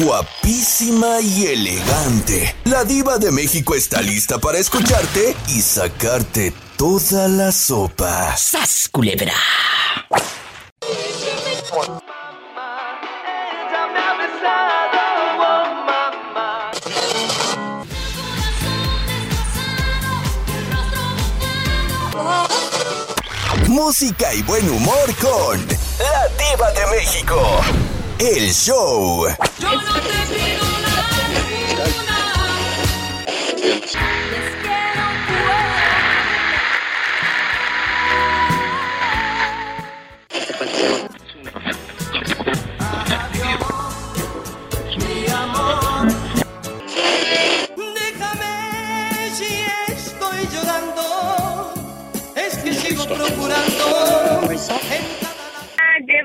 guapísima y elegante. La diva de México está lista para escucharte y sacarte toda la sopa. ¡Sas, culebra! Música y buen humor con La Diva de México. El show.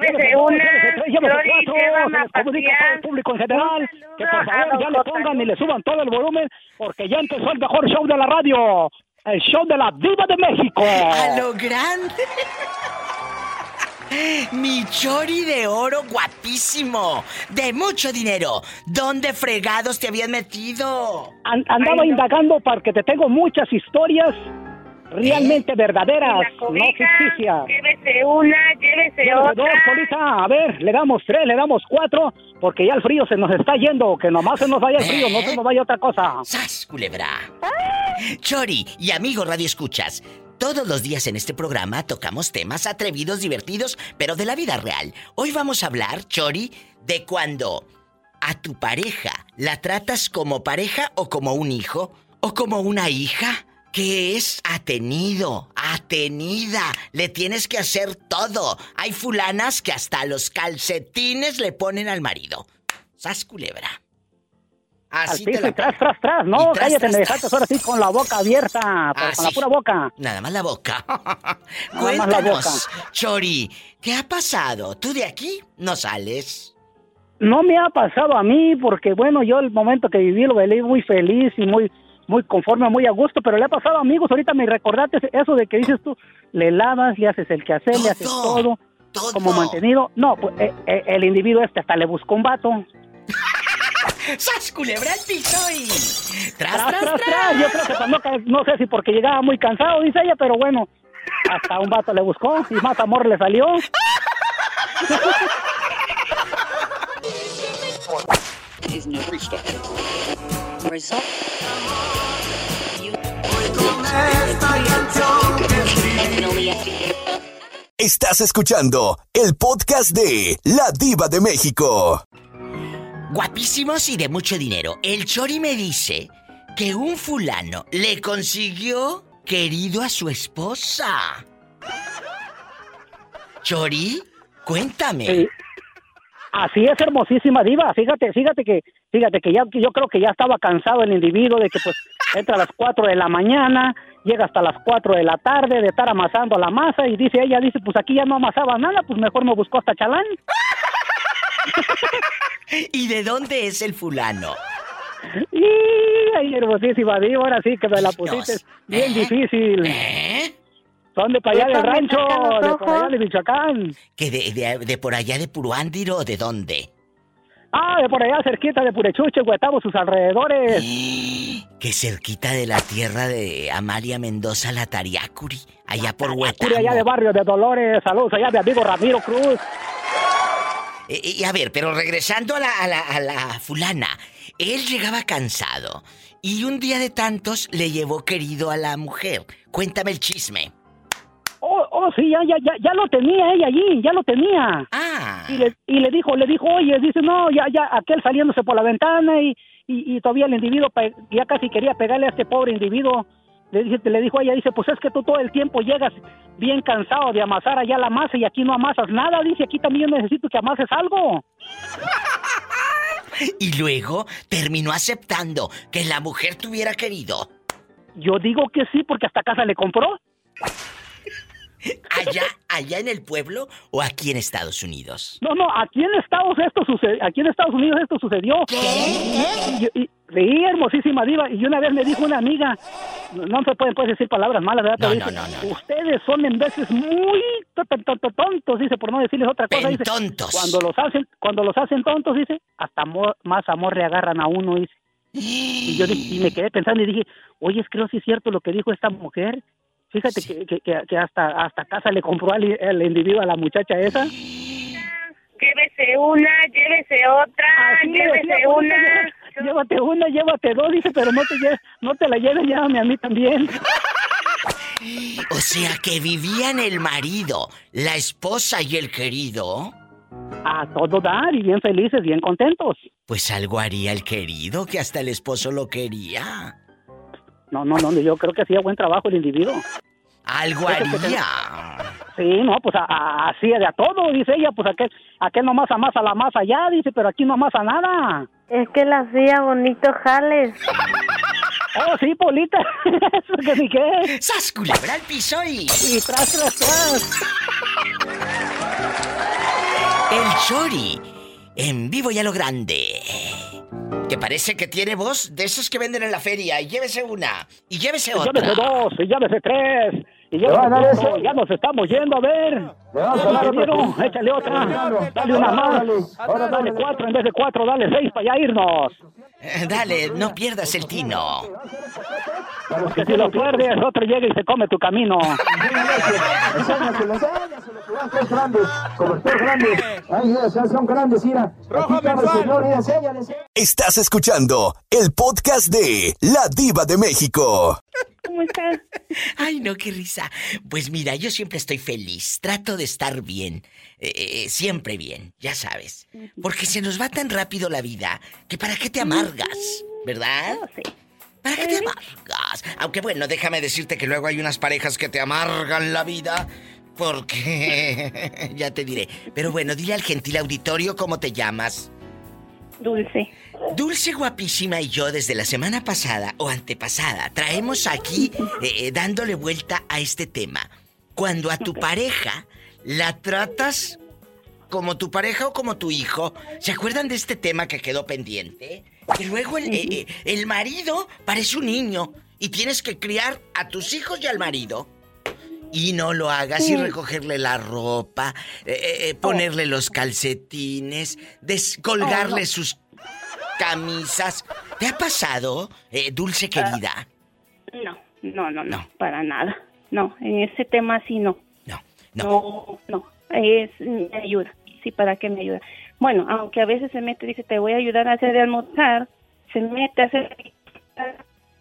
Llévese una, cuatro, llévame se a el público en general que por favor ya le pongan y le suban todo el volumen porque ya empezó el mejor show de la radio, el show de la Diva de México. ¡A lo grande! Mi chori de oro guapísimo, de mucho dinero. ¿Dónde fregados te habías metido? An- andaba indagando porque te tengo muchas historias realmente verdaderas, la no ficticias. llévese una, llévese Llévese otra. dos, Polita. A ver, le damos tres, le damos cuatro, porque ya el frío se nos está yendo. Que nomás se nos vaya el frío, no se nos vaya otra cosa. ¡Sas, culebra! Chori y amigos Radio Escuchas, todos los días en este programa tocamos temas atrevidos, divertidos, pero de la vida real. Hoy vamos a hablar, Chori, de cuando a tu pareja la tratas como pareja o como un hijo o como una hija. Que es atenido, atenida. Le tienes que hacer todo. Hay fulanas que hasta los calcetines le ponen al marido. ¡Sas culebra! Al Así te la y tras, tras, tras. No, tras, cállate, tras, me dejaste ahora sí con la boca abierta, pero Ah, con la pura boca. Nada más la boca. Nada más la Cuéntanos, Chori, ¿qué ha pasado? ¿Tú de aquí no sales? No me ha pasado a mí porque, bueno, yo el momento que viví lo viví muy feliz y muy muy conforme, muy a gusto, pero le ha pasado a amigos. Ahorita me recordaste eso de que dices tú, le lavas, le haces el quehacer, le haces todo, todo. como mantenido. No, pues eh, eh, el individuo este hasta le buscó un vato. ¡Sas, culebra al piso y... ¡Tras, Tras, tras, tras, tras! tras. Yo creo que pues, no, sé si porque llegaba muy cansado, dice ella, pero bueno, hasta un vato le buscó y más amor le salió. is no restart. Result. Estás escuchando el podcast de La Diva de México. Guapísimos y de mucho dinero. El Chori me dice que un fulano le consiguió querido a su esposa. Chori, cuéntame. Sí. Así es, hermosísima diva. Fíjate, fíjate que, fíjate que ya, que yo creo que ya estaba cansado el individuo de que pues entra a las 4 de la mañana, llega hasta las 4 de la tarde de estar amasando la masa y dice ella, dice, pues aquí ya no amasaba nada, pues mejor me buscó hasta chalán. ¿Y de dónde es el fulano? Y ay, hermosísima diva, ahora sí que me la pusiste bien difícil. ¿Eh? Son de para allá del rancho, de por allá de Michoacán. ¿Que de, de- de por allá de Puruándiro o de dónde? Ah, de por allá cerquita de Purechuche, Huetabo, sus alrededores. Que cerquita de la tierra de Amalia Mendoza, la Tariacuri, allá por Huetamo. allá de barrio de Dolores, saludos allá de amigo Ramiro Cruz. Eh, Y a ver, pero regresando a la, a, la, a la fulana, él llegaba cansado y un día de tantos le llevó querido a la mujer. Cuéntame el chisme. Oh, sí, ya, ya, ya, ya lo tenía ella allí, ya lo tenía. Ah. Y le, y le dijo, le dijo, oye, dice, no, ya, ya, aquel saliéndose por la ventana y, y, y todavía el individuo ya casi quería pegarle a este pobre individuo. Le, dice, le dijo a ella, dice, pues es que tú todo el tiempo llegas bien cansado de amasar allá la masa y aquí no amasas nada. Dice, aquí también yo necesito que amases algo. Y luego terminó aceptando que la mujer tuviera querido. Yo digo que sí, porque hasta casa le compró. ¿Allá, allá en el pueblo o aquí en Estados Unidos? No, no, aquí en Estados esto sucedió, aquí en Estados Unidos esto sucedió. Y, y- sí, hermosísima diva. Y una vez me dijo una amiga, no, se pueden pues, decir palabras malas, ¿verdad? Pero No, dice, no, no, no. Ustedes son en veces muy to- to- to- to- tontos, dice, por no decirles otra cosa. Dice, Pentontos. cuando los hacen, cuando los hacen tontos, dice, hasta amor- más amor le agarran a uno, dice. Y yo di- y me quedé pensando y dije, oye, creo si es cierto lo que dijo esta mujer. Fíjate Sí. que, que, hasta hasta casa le compró al el individuo a la muchacha esa. Llévese una, llévese otra, Así llévese decía, una. "Llévate- una, llévate dos, dice, pero no te, no te la lleves, llévame a mí también. O sea que vivían el marido, la esposa y el querido. A todo dar y bien felices, bien contentos. Pues algo haría el querido, que hasta el esposo lo quería. No, no, no, yo creo que hacía buen trabajo el individuo. Algo haría. Sí, no, pues a- a- hacía de a todo, dice ella, pues aquel, aquel nomás amasa la masa allá, dice, pero aquí no amasa nada. Es que la hacía bonito jales. Oh, sí, Polita, eso que sí que. ¡Sas culebra al piso y... Y tras, tras, tras. El Chori, en vivo y a lo grande. Que parece que tiene voz de esos que venden en la feria. Y llévese una. Y llévese Y llévese otra. dos, y llévese tres, y llévese ya nos estamos yendo, a ver. Ingeniero, échale otra, dale una más, dale cuatro, en vez de cuatro, dale seis para ya irnos. Eh, Dale, no pierdas el tino. Porque si lo pierdes, otro llega y se come tu camino. Estás escuchando el podcast de La Diva de México. ¿Cómo estás? Ay, no, qué risa. Pues mira, yo siempre estoy feliz. Trato de estar bien. Eh, eh, siempre bien, ya sabes. Porque se nos va tan rápido la vida que para qué te amargas, ¿verdad? ¿Para qué te amargas? Aunque bueno, déjame decirte que luego hay unas parejas que te amargan la vida. Porque... ya te diré. Pero bueno, dile al gentil auditorio cómo te llamas. Dulce. Dulce guapísima y yo desde la semana pasada o antepasada traemos aquí eh, eh, dándole vuelta a este tema. Cuando a tu pareja la tratas como tu pareja o como tu hijo, ¿se acuerdan de este tema que quedó pendiente? Que luego el, eh, eh, el marido parece un niño y tienes que criar a tus hijos y al marido. Y no lo hagas y recogerle la ropa, eh, eh, eh, ponerle los calcetines, descolgarle sus camisas. ¿Te ha pasado, eh, dulce querida? No, no, no, no, No. para nada. No, en ese tema sí no. No, no. Es, me ayuda. Sí, ¿para qué me ayuda? Bueno, aunque a veces se mete, dice, te voy a ayudar a hacer de almorzar, se mete a hacer...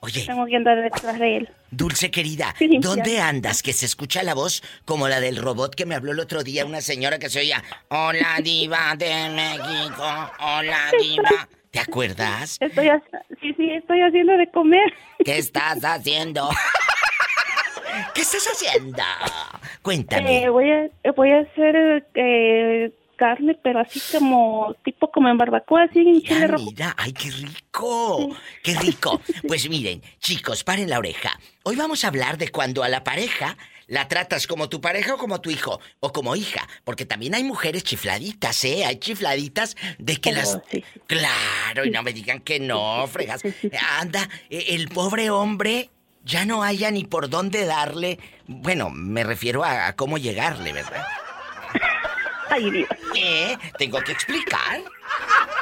Oye, Tengo que andar detrás de él. dulce querida, Sí, ¿dónde ya. andas? Que se escucha la voz como la del robot que me habló el otro día, una señora que se oía, Hola diva de México, hola diva. ¿Te acuerdas? Estoy, sí, sí, estoy haciendo de comer. ¿Qué estás haciendo? ¿Qué estás haciendo? Cuéntame. Eh, voy a voy a hacer eh, carne, pero así como tipo como en barbacoa, así en chile Mira, rojo. mira, ay, qué rico, qué rico. Pues miren, chicos, paren la oreja. Hoy vamos a hablar de cuando a la pareja la tratas como tu pareja o como tu hijo o como hija, porque también hay mujeres chifladitas, ¿eh? Hay chifladitas de que Oh, las... sí. Claro, y no me digan que no, fregas. Anda, eh, el pobre hombre ya no haya ni por dónde darle. Bueno, me refiero a, a cómo llegarle, ¿verdad? Ay, Dios. ¿Eh? Tengo que explicar.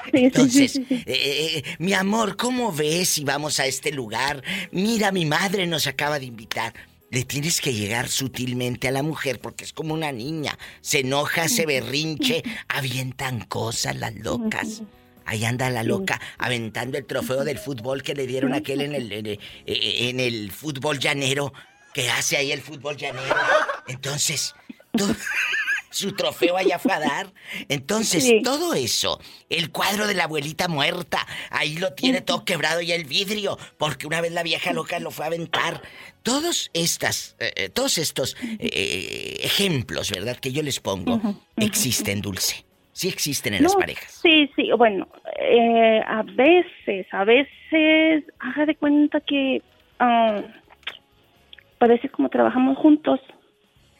Sí, Entonces, sí, sí. eh, eh, mi amor, ¿cómo ves si vamos a este lugar? Mira, mi madre nos acaba de invitar. Le tienes que llegar sutilmente a la mujer porque es como una niña. Se enoja, se berrinche, avientan cosas las locas. Ahí anda la loca aventando el trofeo del fútbol que le dieron a aquel en el, en el, eh, en el fútbol llanero. Que hace ahí el fútbol llanero. Entonces, su trofeo allá fue a dar. Entonces, Sí. todo eso, el cuadro de la abuelita muerta, ahí lo tiene todo quebrado y el vidrio, porque una vez la vieja loca lo fue a aventar. Todos estas, eh, eh, todos estos eh, ejemplos, ¿verdad? Que yo les pongo, existen, Dulce. Sí existen en las parejas. Sí, sí, bueno, eh, a veces, a veces, haga de cuenta que ah, parece como trabajamos juntos.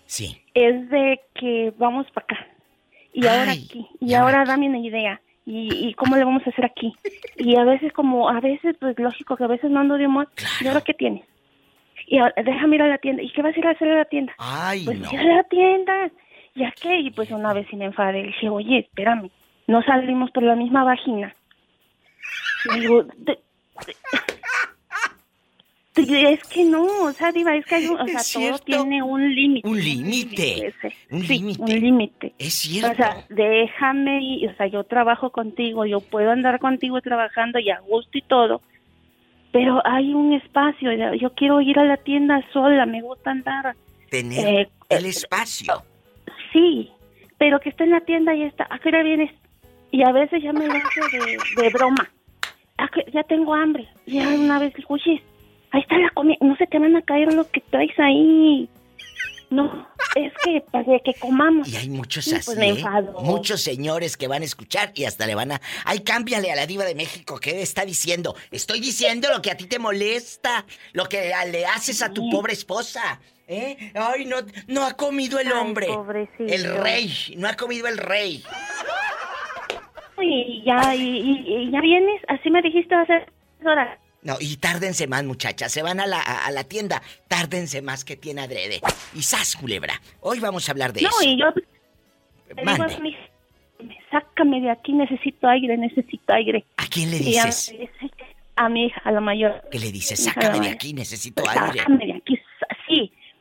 Sí. es de que vamos para acá y ahora aquí y ahora dame una idea y, y cómo le vamos a hacer aquí y a veces como a veces pues lógico que a veces no ando de humor y ahora qué tienes y ahora, déjame ir a la tienda y qué vas a ir a hacer a la tienda Ay, pues no. ir a la tienda ya que y pues una vez sí me enfadé le dije oye espérame no salimos por la misma vagina y digo "De- de- es que no, o sea, Diva, es que hay un, o sea, todo tiene un límite. Un límite. Un Sí, límite. Un límite. Es cierto. O sea, déjame ir, o sea, yo trabajo contigo, yo puedo andar contigo trabajando y a gusto y todo, pero hay un espacio, yo- yo quiero ir a la tienda sola, me gusta andar. Tener eh, el espacio. Sí, pero que esté en la tienda y está, ¿a qué hora vienes? Y a veces ya me hace de, de broma. "¿A qué- ya tengo hambre. Y ya una vez oye, ahí está la comida, no se te van a caer lo que traes ahí. No, es que para que comamos. Y hay muchos Sí, así, pues me ¿eh? Muchos señores que van a escuchar y hasta le van a... Ay, cámbiale a la diva de México. ¿Qué está diciendo? Estoy diciendo lo que a ti te molesta. Lo que le haces a tu pobre esposa. ¿Eh? Ay, no, no ha comido el Ay, hombre. pobrecito. El rey. No ha comido el rey. Y ya, y, y- y ya vienes, así me dijiste hace horas. No, y tárdense más, muchachas. Se van a la, a, a la tienda. Tárdense más que tiene adrede. Y sas, culebra. Hoy vamos a hablar de No, eso. y yo digo sácame de aquí, necesito aire, necesito aire. ¿A quién le dices? A mi hija, a la mayor. ¿Qué le dices? Sácame de aquí, necesito aire. Sácame de aquí.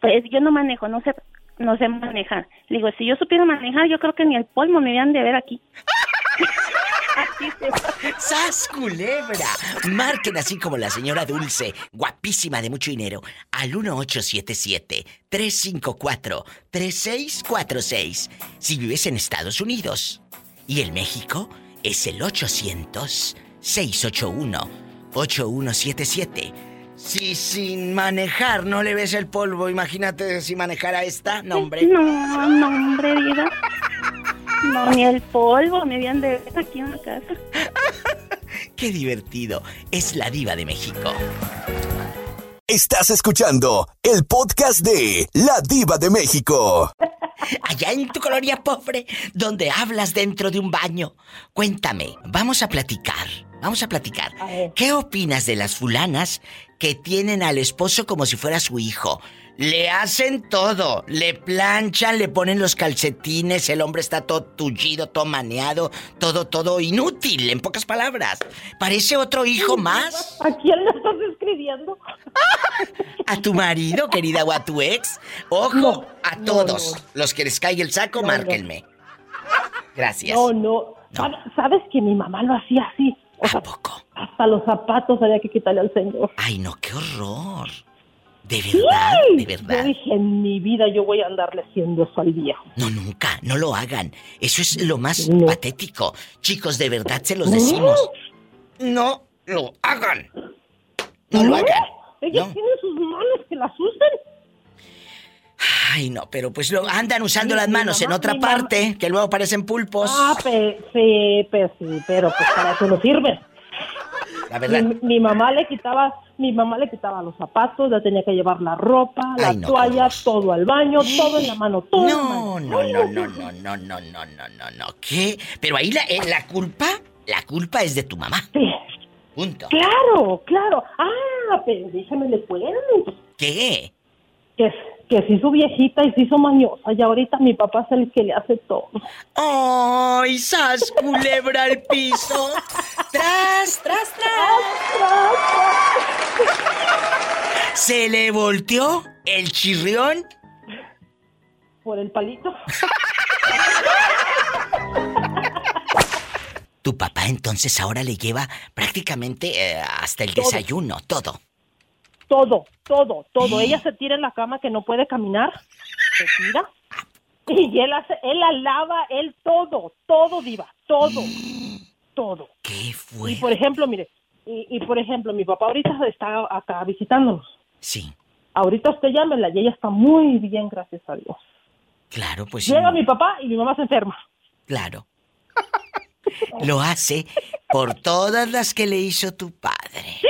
Pues yo no manejo, no sé, no sé manejar. Le digo, si yo supiera manejar, yo creo que ni el polvo me habían de ver aquí. ¡Sas, culebra! Marquen así como la señora Dulce, guapísima de mucho dinero, al 1877-354-3646. Si vives en Estados Unidos. Y en México es el 800-681-8177. Si sin manejar no le ves el polvo, imagínate si manejara esta. No, hombre. No, no, hombre, vida. No, ni el polvo me habían de ver aquí en la casa. Qué divertido. Es la diva de México. Estás escuchando el podcast de La Diva de México. allá en tu colonia pobre, donde hablas dentro de un baño. Cuéntame, vamos a platicar, vamos a platicar. ¿Qué opinas de las fulanas que tienen al esposo como si fuera su hijo? Le hacen todo, le planchan, le ponen los calcetines, el hombre está todo tullido, todo maneado, todo, todo inútil, en pocas palabras. Parece otro hijo más. ¿A quién le estás escribiendo? ¿A tu marido, querida, o a tu ex? Ojo, a todos. Los que les caiga el saco, márquenme. Gracias. No, no. ¿Sabes, sabes que mi mamá lo hacía así? O sea, hasta los zapatos había que quitarle al señor. Ay, no, qué horror. De verdad, Sí. de verdad. Yo dije, en mi vida yo voy a andarle haciendo eso al viejo. No, nunca, no lo hagan. Eso es lo más patético. Chicos, de verdad se los decimos. No lo hagan. No lo hagan. Ella No. tiene sus manos que las usen. Ay, no, pero pues lo andan usando las manos en otra mamá- parte, que luego parecen pulpos. Ah, pe- sí, sí, pero pues para eso no sirve. La verdad. Mi, mi mamá le quitaba, mi mamá le quitaba los zapatos, le tenía que llevar la ropa, la Ay, no, toalla, todo al baño, todo en la mano, todo. No, no, no, no, no, no, no, no, no, no, no. ¿Qué? Pero ahí la, eh, la culpa, la culpa es de tu mamá. Sí. Punto. Claro, claro. Ah, pero déjame le cuento. ¿Qué? Que, que se hizo viejita y se hizo mañosa y ahorita mi papá es el que le hace todo. ¡Ay, sas, culebra al piso! ¡Tras, tras, tras! ¿Se le volteó el chirrión? Por el palito. Tu papá entonces ahora le lleva prácticamente eh, hasta el Todo. desayuno, todo. Todo, todo, todo. Ella se tira en la cama que no puede caminar. Se tira. Y él hace, él la lava, él todo, todo, diva, todo, todo. ¿Qué fue? Y por ejemplo, mire, y, y por ejemplo, mi papá ahorita está acá visitándonos. Sí. Ahorita usted llámela y ella está muy bien, gracias a Dios. Claro, pues Llega sí, mi papá y mi mamá se enferma. claro. Lo hace por todas las que le hizo tu padre. Sí,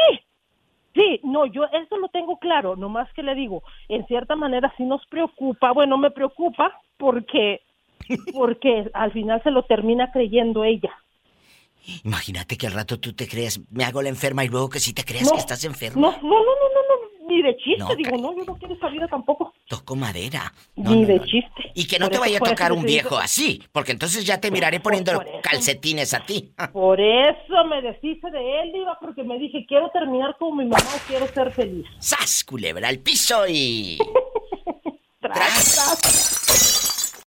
Sí, no, yo eso lo tengo claro, nomás que le digo, en cierta manera sí nos preocupa, bueno, me preocupa porque porque al final se lo termina creyendo ella. Imagínate que al rato tú te creas, me hago la enferma y luego que sí te creas No, que estás enferma. No, no, no, no, no, no, ni de chiste, No, digo, no, yo no quiero esa vida tampoco, Toco madera. No, ni no, de no. chiste. Y que no Por te eso- vaya a tocar un viejo así, porque entonces ya te miraré poniendo por eso. calcetines a ti. Por eso me deshice de él, Diva, porque me dije, quiero terminar como mi mamá, quiero ser feliz. ¡Sas, culebra al piso y...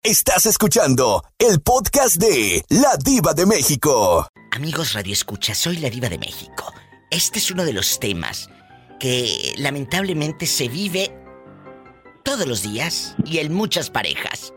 Estás escuchando el podcast de La Diva de México. Amigos Radio Escucha, soy la diva de México. Este es uno de los temas que lamentablemente se vive todos los días y en muchas parejas.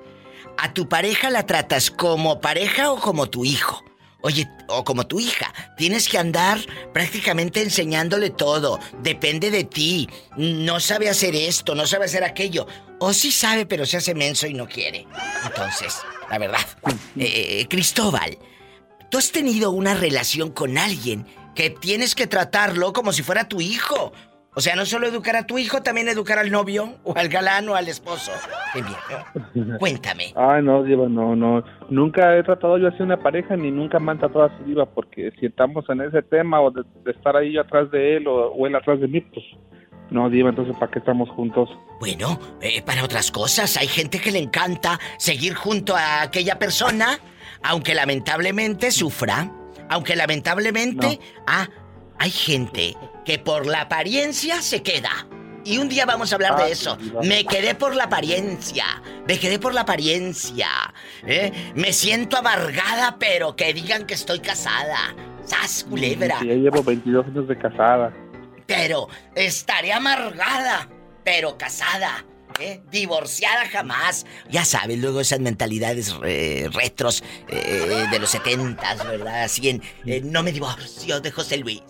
¿A tu pareja la tratas como pareja o como tu hijo? Oye, o como tu hija. Tienes que andar prácticamente enseñándole todo. Depende de ti. No sabe hacer esto, no sabe hacer aquello. O sí sabe, pero se hace menso y no quiere. Entonces, la verdad. Eh, Cristóbal, tú has tenido una relación con alguien que tienes que tratarlo como si fuera tu hijo. O sea, no solo educar a tu hijo, también educar al novio, o al galán, o al esposo. Cuéntame. Ay, no, Diva, no, no. Nunca he tratado yo así una pareja, ni nunca me han tratado así, Diva, porque si estamos en ese tema, o de, de estar ahí yo atrás de él, o, o él atrás de mí, pues, no, Diva, entonces, ¿para qué estamos juntos? Bueno, eh, para otras cosas, hay gente que le encanta seguir junto a aquella persona, aunque lamentablemente sufra, aunque lamentablemente, ah, hay gente que por la apariencia se queda. Y un día vamos a hablar Ah, de eso. sí, va. Me quedé por la apariencia. Me quedé por la apariencia. ¿eh? Me siento amargada, pero que digan que estoy casada. ¡Sas, culebra! Y ya llevo 22 años de casada. Pero estaré amargada, pero casada. ¿eh? Divorciada jamás. Ya sabes, luego esas mentalidades eh, retros eh, de los setentas, ¿verdad? Así en, no me divorcio de José Luis.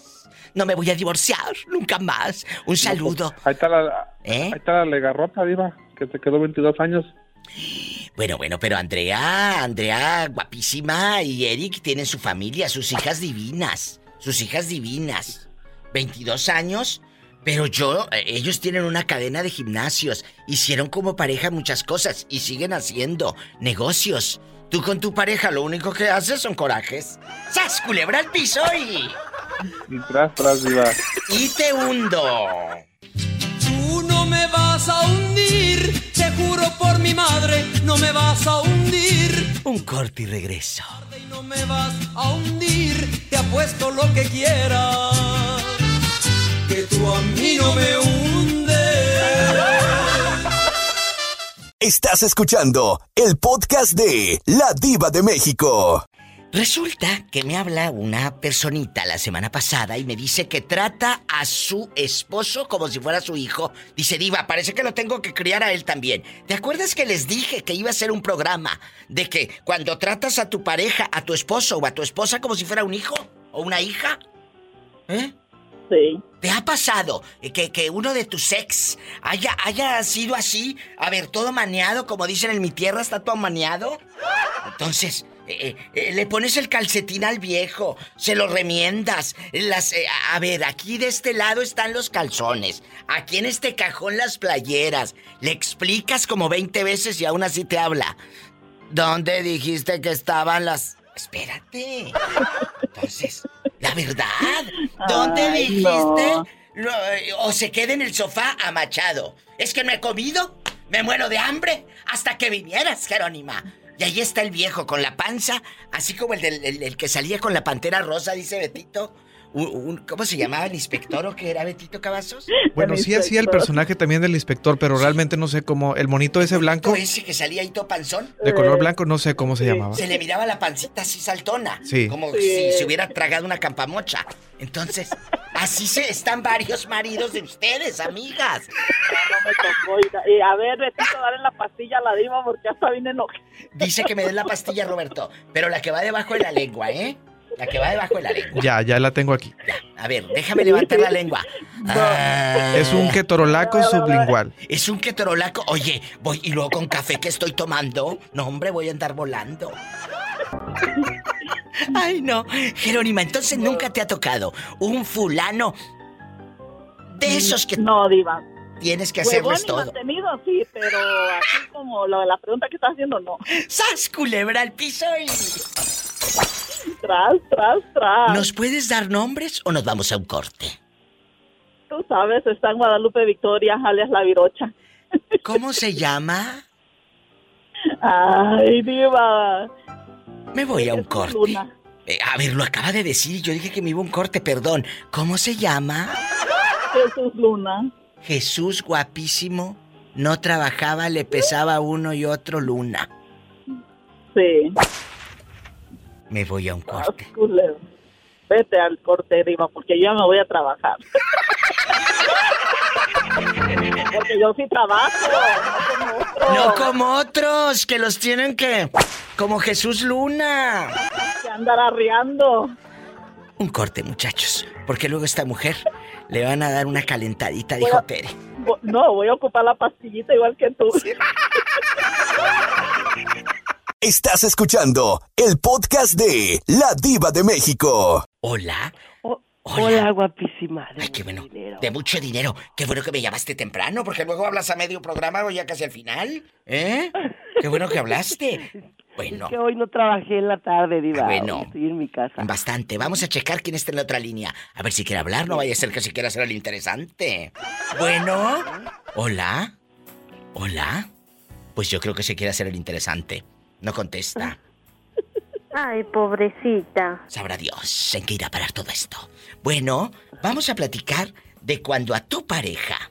No me voy a divorciar nunca más. Un saludo. Ahí está la, ¿Eh? ahí está la legarrota, Diva, que se quedó 22 años. Bueno, bueno, pero Andrea, Andrea, guapísima, y Eric tienen su familia, sus hijas divinas. Sus hijas divinas. 22 años, pero yo, eh, ellos tienen una cadena de gimnasios. Hicieron como pareja muchas cosas y siguen haciendo negocios. Tú con tu pareja lo único que haces son corajes. ¡Sas, culebra al piso y... Y tras, tras, Diva. y te hundo! Tú no me vas a hundir, te juro por mi madre, no me vas a hundir. Un corte y regreso. Y no me vas a hundir, te apuesto lo que quieras. Que tú a mí no me hundes. Estás escuchando el podcast de La Diva de México. Resulta que me habla una personita la semana pasada y me dice que trata a su esposo como si fuera su hijo. Dice, Diva, parece que lo tengo que criar a él también. ¿Te acuerdas que les dije que iba a ser un programa de que cuando tratas a tu pareja, a tu esposo o a tu esposa como si fuera un hijo o una hija? ¿Eh? Sí. ¿Te ha pasado que, que uno de tus ex haya, haya sido así? A ver, todo maneado, como dicen en mi tierra, está todo maneado. Entonces, eh, eh, le pones el calcetín al viejo, se lo remiendas. Las, eh, a ver, aquí de este lado están los calzones, aquí en este cajón las playeras. Le explicas como 20 veces y aún así te habla. ¿Dónde dijiste que estaban las... Espérate. Entonces, la verdad, ¿dónde Ay, dijiste? no. Lo- o se queda en el sofá amachado. Es que no he comido, me muero de hambre hasta que vinieras, Jerónima. Y ahí está el viejo con la panza, así como el, del, el- que salía con la pantera rosa, dice Betito. Un- un- ¿Cómo se llamaba el inspector o qué era Betito Cavazos? Bueno, sí hacía el personaje también del inspector, pero realmente no sé cómo. El monito ese blanco, ¿O ese que salía ahí todo panzón? de color blanco, no sé cómo se llamaba. Se le miraba la pancita así saltona. Sí. Como Sí. si se hubiera tragado una campamocha. Entonces, así se están varios maridos de ustedes, amigas. No me tocó. Y a ver, Betito, dale la pastilla a la diva porque hasta viene enojada. Dice que me den la pastilla, Roberto. Pero la que va debajo de la lengua, ¿eh? La que va debajo de la lengua. Ya, ya la tengo aquí. A ver, déjame levantar la lengua. Ah. Es un ketorolaco sublingual. Es un ketorolaco. Oye, voy y luego con café que estoy tomando. No, hombre, voy a andar volando. Ay, no. Jerónima, entonces nunca te ha tocado un fulano De esos que No, diva. tienes que hacerles todo. mantenido, sí, pero así como lo de la pregunta que estás haciendo, no. ¡Sas, culebra al piso y... Tras, tras, tras. ¿Nos puedes dar nombres o nos vamos a un corte? Tú sabes, está en Guadalupe Victoria, alias La Virocha. ¿Cómo se llama? Ay, diva. Me voy a un corte. Luna. Eh, a ver, lo acaba de decir. Yo dije que me iba a un corte, perdón. ¿Cómo se llama? Jesús Luna. Jesús guapísimo. No trabajaba, le pesaba uno y otro luna. Sí. Me voy a un corte. Culero. Vete al corte, diva, porque yo me voy a trabajar. porque yo sí trabajo, no como. No como otros que los tienen que. Como Jesús Luna. Que andar arriando. Un corte, muchachos. Porque luego esta mujer le van a dar una calentadita, dijo a- Tere. No, voy a ocupar la pastillita igual que tú. Estás escuchando el podcast de La Diva de México. Hola. Hola, guapísima. Ay, qué bueno. De mucho dinero. Qué bueno que me llamaste temprano, porque luego hablas a medio programa o ya casi al final. ¿Eh? Qué bueno que hablaste. Bueno. Es que hoy no trabajé en la tarde, Diva. Bueno. Hoy Estoy en mi casa. Bastante. Vamos a checar quién está en la otra línea. A ver si quiere hablar. No vaya a ser que se quiera hacer el interesante. Bueno. Hola. Hola. Pues yo creo que se quiere hacer el interesante. No contesta. Ay, pobrecita. Sabrá Dios en qué irá a parar todo esto. Bueno, vamos a platicar de cuando a tu pareja,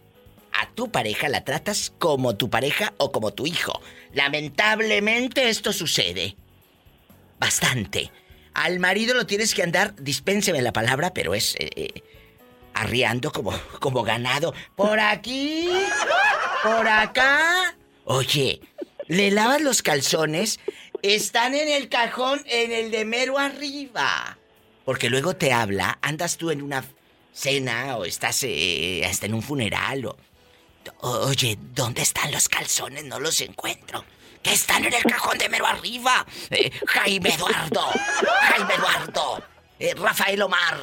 a tu pareja la tratas como tu pareja o como tu hijo. Lamentablemente esto sucede. Bastante. Al marido lo tienes que andar, dispénseme la palabra, pero es eh, eh, arriando como, como ganado. Por aquí, por acá. Oye, le lavas los calzones, están en el cajón, en el de mero arriba. Porque luego te habla, andas tú en una cena o estás eh, hasta en un funeral o... Oye, ¿dónde están los calzones? No los encuentro. Que están en el cajón de mero arriba. Eh, Jaime Eduardo. Jaime Eduardo. eh, Rafael Omar.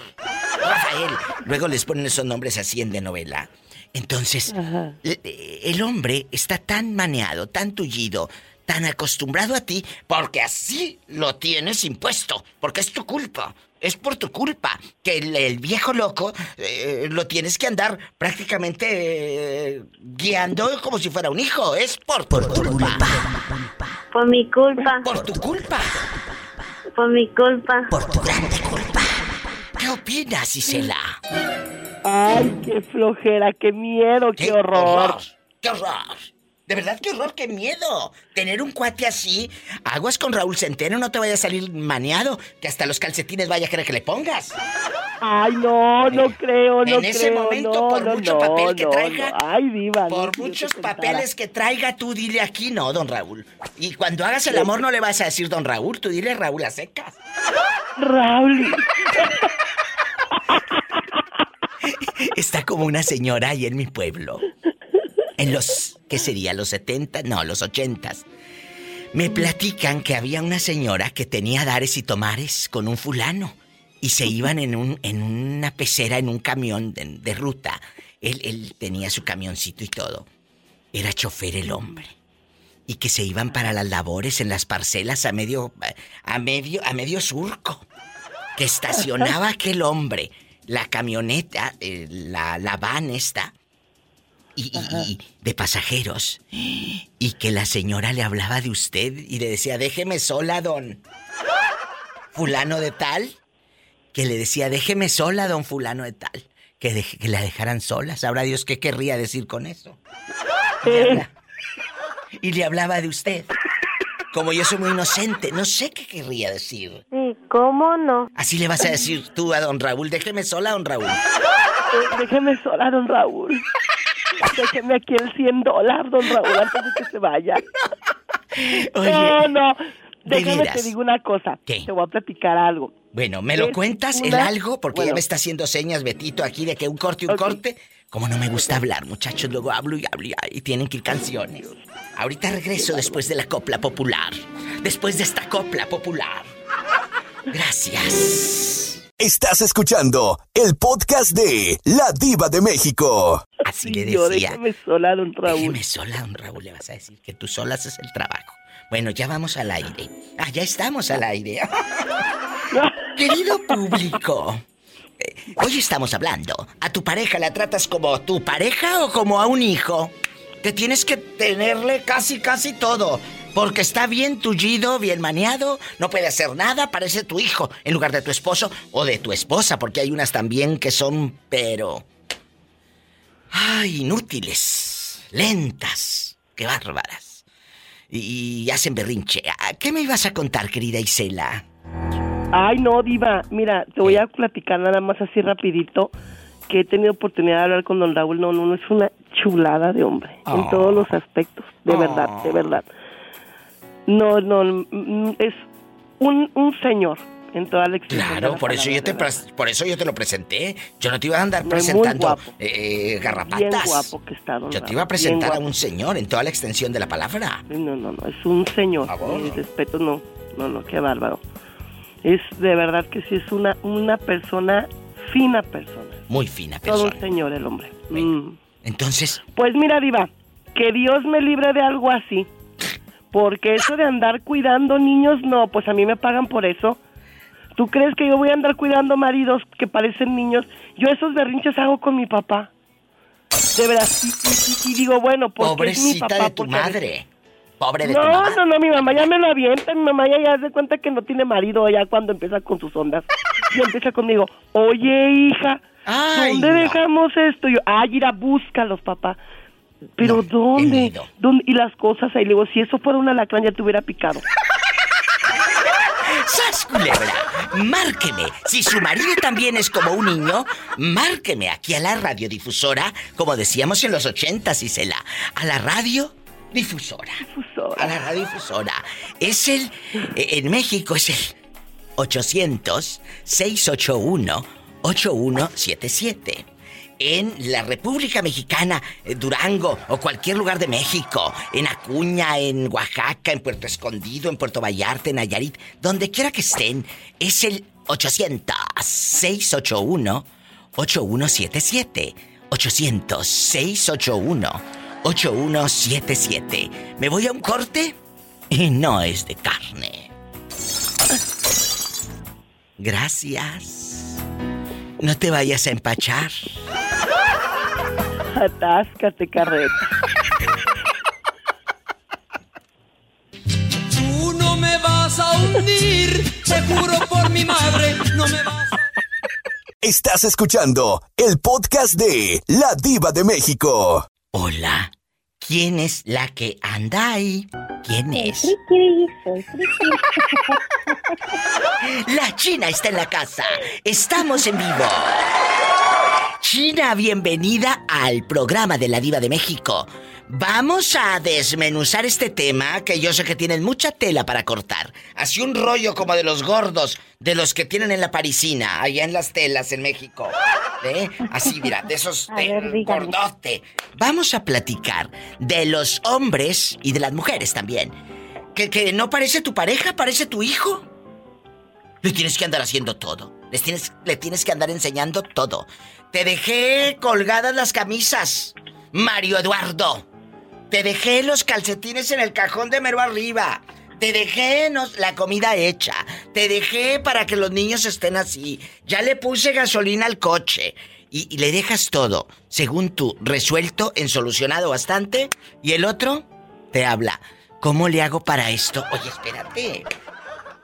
Rafael. Luego les ponen esos nombres así en de novela. Entonces, el, el hombre está tan maneado, tan tullido, tan acostumbrado a ti, porque así lo tienes impuesto, porque es tu culpa. Es por tu culpa que el, el viejo loco eh, lo tienes que andar prácticamente eh, guiando como si fuera un hijo. Es por tu culpa. Por mi culpa. Por tu culpa. Por mi culpa. Por tu grande culpa. ¿Qué opinas, Isela? Ay, qué flojera, qué miedo, qué, horror. ¡Qué horror! De verdad, qué horror, qué miedo. Tener un cuate así. Aguas con Raúl Centeno, no te vaya a salir maneado. Que hasta los calcetines vaya a querer que le pongas. Ay, no, no creo, no en ese creo, momento, no, por no, mucho papel que traiga. Ay, diva. Por muchos papeles que traiga, tú dile aquí no, don Raúl. Y cuando hagas el amor no le vas a decir don Raúl, tú dile Raúl a secas. Raúl. Está como una señora ahí en mi pueblo. En los, ¿qué sería? ¿Los 70? No, los 80. Me platican que había una señora que tenía dares y tomares con un fulano. Y se iban en, un, en una pecera, en un camión de, de ruta. Él, él tenía su camioncito y todo. Era chofer el hombre. Y que se iban para las labores en las parcelas a medio, a medio, a medio surco. Que estacionaba aquel hombre la camioneta, eh, la, la van esta, y, y- y de pasajeros, y que la señora le hablaba de usted y le decía, déjeme sola, don fulano de tal, que le decía, déjeme sola, don fulano de tal, que, deje- que la dejaran sola, sabrá Dios qué querría decir con eso. Habla- y le hablaba de usted. Como yo soy muy inocente, no sé qué querría decir. Sí, ¿cómo no? Así le vas a decir tú a don Raúl, déjeme sola, don Raúl. Eh, déjeme sola, don Raúl. Déjeme aquí el 100 dólares, don Raúl, antes de que se vaya. Oye, no, no. ¿de Déjame te digo una cosa. ¿Qué? Te voy a platicar algo. Bueno, ¿me lo Es cuentas el una- algo? Porque ya bueno. me está haciendo señas Betito aquí de que un corte un corte. Como no me gusta hablar, muchachos, luego hablo y hablo y, y tienen que ir canciones. Ahorita regreso después de la copla popular. Después de esta copla popular. Gracias. Estás escuchando el podcast de La Diva de México. Así le Yo, decía. déjame sola, don Raúl. Déjeme sola, don Raúl, le vas a decir que tú sola haces el trabajo. Bueno, ya vamos al aire. Ah, ya estamos al aire. Querido público, hoy estamos hablando. ¿A tu pareja la tratas como tu pareja o como a un hijo? Que tienes que tenerle casi, casi todo. Porque está bien tullido, bien maneado, no puede hacer nada, parece tu hijo en lugar de tu esposo o de tu esposa, porque hay unas también que son, pero. Ay, inútiles, lentas, qué bárbaras. Y, hacen berrinche. Ah, ¿Qué me ibas a contar, querida Isela? Ay, no, diva. Mira, te voy a platicar nada más así rapidito que he tenido oportunidad de hablar con don Raúl. No, no, no, es una chulada de hombre. En Oh. todos los aspectos. De Oh. verdad, de verdad. No, no, mm, es un, un señor en toda la extensión de Claro, la por eso, yo te, por eso yo te lo presenté. Yo no te iba a andar No, presentando eh, garrapatas. Bien guapo que está, don Yo te iba a presentar a un señor en toda la extensión de la palabra. No, no, no, es un señor. Mi respeto, no, no, no, qué bárbaro. Es de verdad que sí es una, una persona, fina persona. Muy fina Todo persona. un señor el hombre. Mm. Entonces, Pues mira, Diva, que Dios me libre de algo así. Porque eso de andar cuidando niños, no, pues a mí me pagan por eso. ¿Tú crees que yo voy a andar cuidando maridos que parecen niños? Yo esos berrinches hago con mi papá. De verdad, y, y- y- digo, bueno, porque es mi pobrecita papá. de tu madre. Pobre de no, tu mamá. no, no, mi mamá ya me lo avienta, mi mamá ya, ya se cuenta que no tiene marido ya cuando empieza con sus ondas. Y empieza conmigo, oye hija, Ay, ¿dónde no. dejamos esto? Y yo, ay, ir a búscalos, papá. Pero ¿dónde? ¿Dónde? Y las cosas ahí, le digo, si eso fuera un alacrán ya te hubiera picado. ¡Sas, culebra! Márqueme. Si su marido también es como un niño, márqueme aquí a la radiodifusora, como decíamos en los ochentas, Isela. A la radio difusora. A la radiodifusora. Es el. eh, En México es el 800-681-8177. En la República Mexicana, eh, Durango o cualquier lugar de México, en Acuña, en Oaxaca, en Puerto Escondido, en Puerto Vallarta, en Nayarit, donde quiera que estén, es el 800-681-8177. 800-681-8177. ¿Me voy a un corte? Y no es de carne. Gracias. No te vayas a empachar. Atáscate, carreta. Tú no me vas a hundir, te juro por mi madre, no me vas a... Estás escuchando el podcast de La Diva de México. Hola. ¿Quién es la que anda ahí? ¿Quién es? La China está en la casa. Estamos en vivo. China, bienvenida al programa de la Diva de México. Vamos a desmenuzar este tema que yo sé que tienen mucha tela para cortar. Así un rollo como de los gordos, de los que tienen en la parisina, allá en las telas en México. ¿Eh? Así, mira, de esos de gordote. Vamos a platicar de los hombres y de las mujeres también. Que, que no parece tu pareja, parece tu hijo. Le tienes que andar haciendo todo. Les tienes, le tienes que andar enseñando todo. Te dejé colgadas las camisas, Mario Eduardo. Te dejé los calcetines en el cajón de mero arriba. Te dejé la comida hecha. Te dejé para que los niños estén así. Ya le puse gasolina al coche. Y, y le dejas todo, según tú, resuelto, en solucionado bastante. Y el otro te habla. ¿Cómo le hago para esto? Oye, espérate.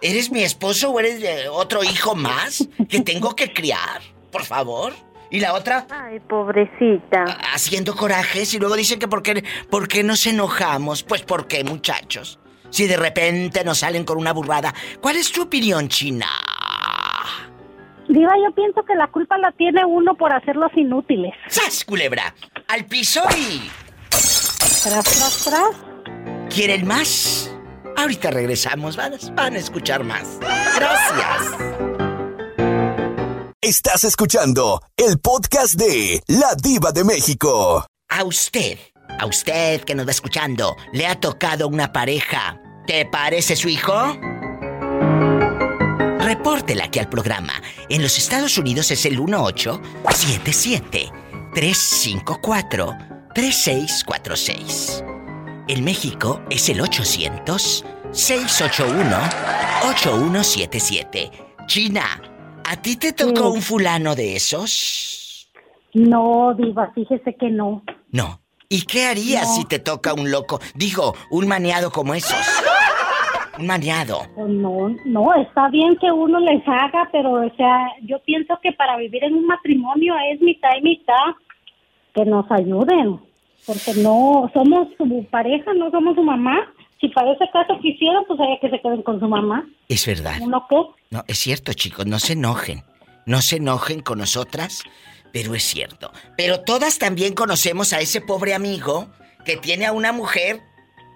¿Eres mi esposo o eres otro hijo más que tengo que criar? Por favor. Y la otra Ay, pobrecita. haciendo corajes y luego dicen que por qué, por qué nos enojamos. Pues por qué, muchachos. Si de repente nos salen con una burrada. ¿Cuál es tu opinión, China? Diva, yo pienso que la culpa la tiene uno por hacerlos inútiles. ¡Sas, culebra! ¡Al piso y... Tras, tras, tras. ¿Quieren más? Ahorita regresamos. Van, van a escuchar más. Gracias. Estás escuchando el podcast de La Diva de México. A usted, a usted que nos va escuchando, ¿le ha tocado una pareja? ¿Te parece su hijo? repórtela aquí al programa. En los Estados Unidos es el 1877-354-3646. En México es el 800-681-8177. China, ¿a ti te tocó un fulano de esos? No, Diva, fíjese que no. No. ¿Y qué harías No. si te toca un loco? Digo, un maniado como esos. Un maniado. Pues no, no, está bien que uno les haga, pero, o sea, yo pienso que para vivir en un matrimonio es mitad y mitad, que nos ayuden, porque no somos su pareja, no somos su mamá. Si para ese caso quisieran, pues haya que se queden con su mamá. Es verdad. ¿Uno qué? No, es cierto, chicos, no se enojen. No se enojen con nosotras, pero es cierto. Pero todas también conocemos a ese pobre amigo que tiene a una mujer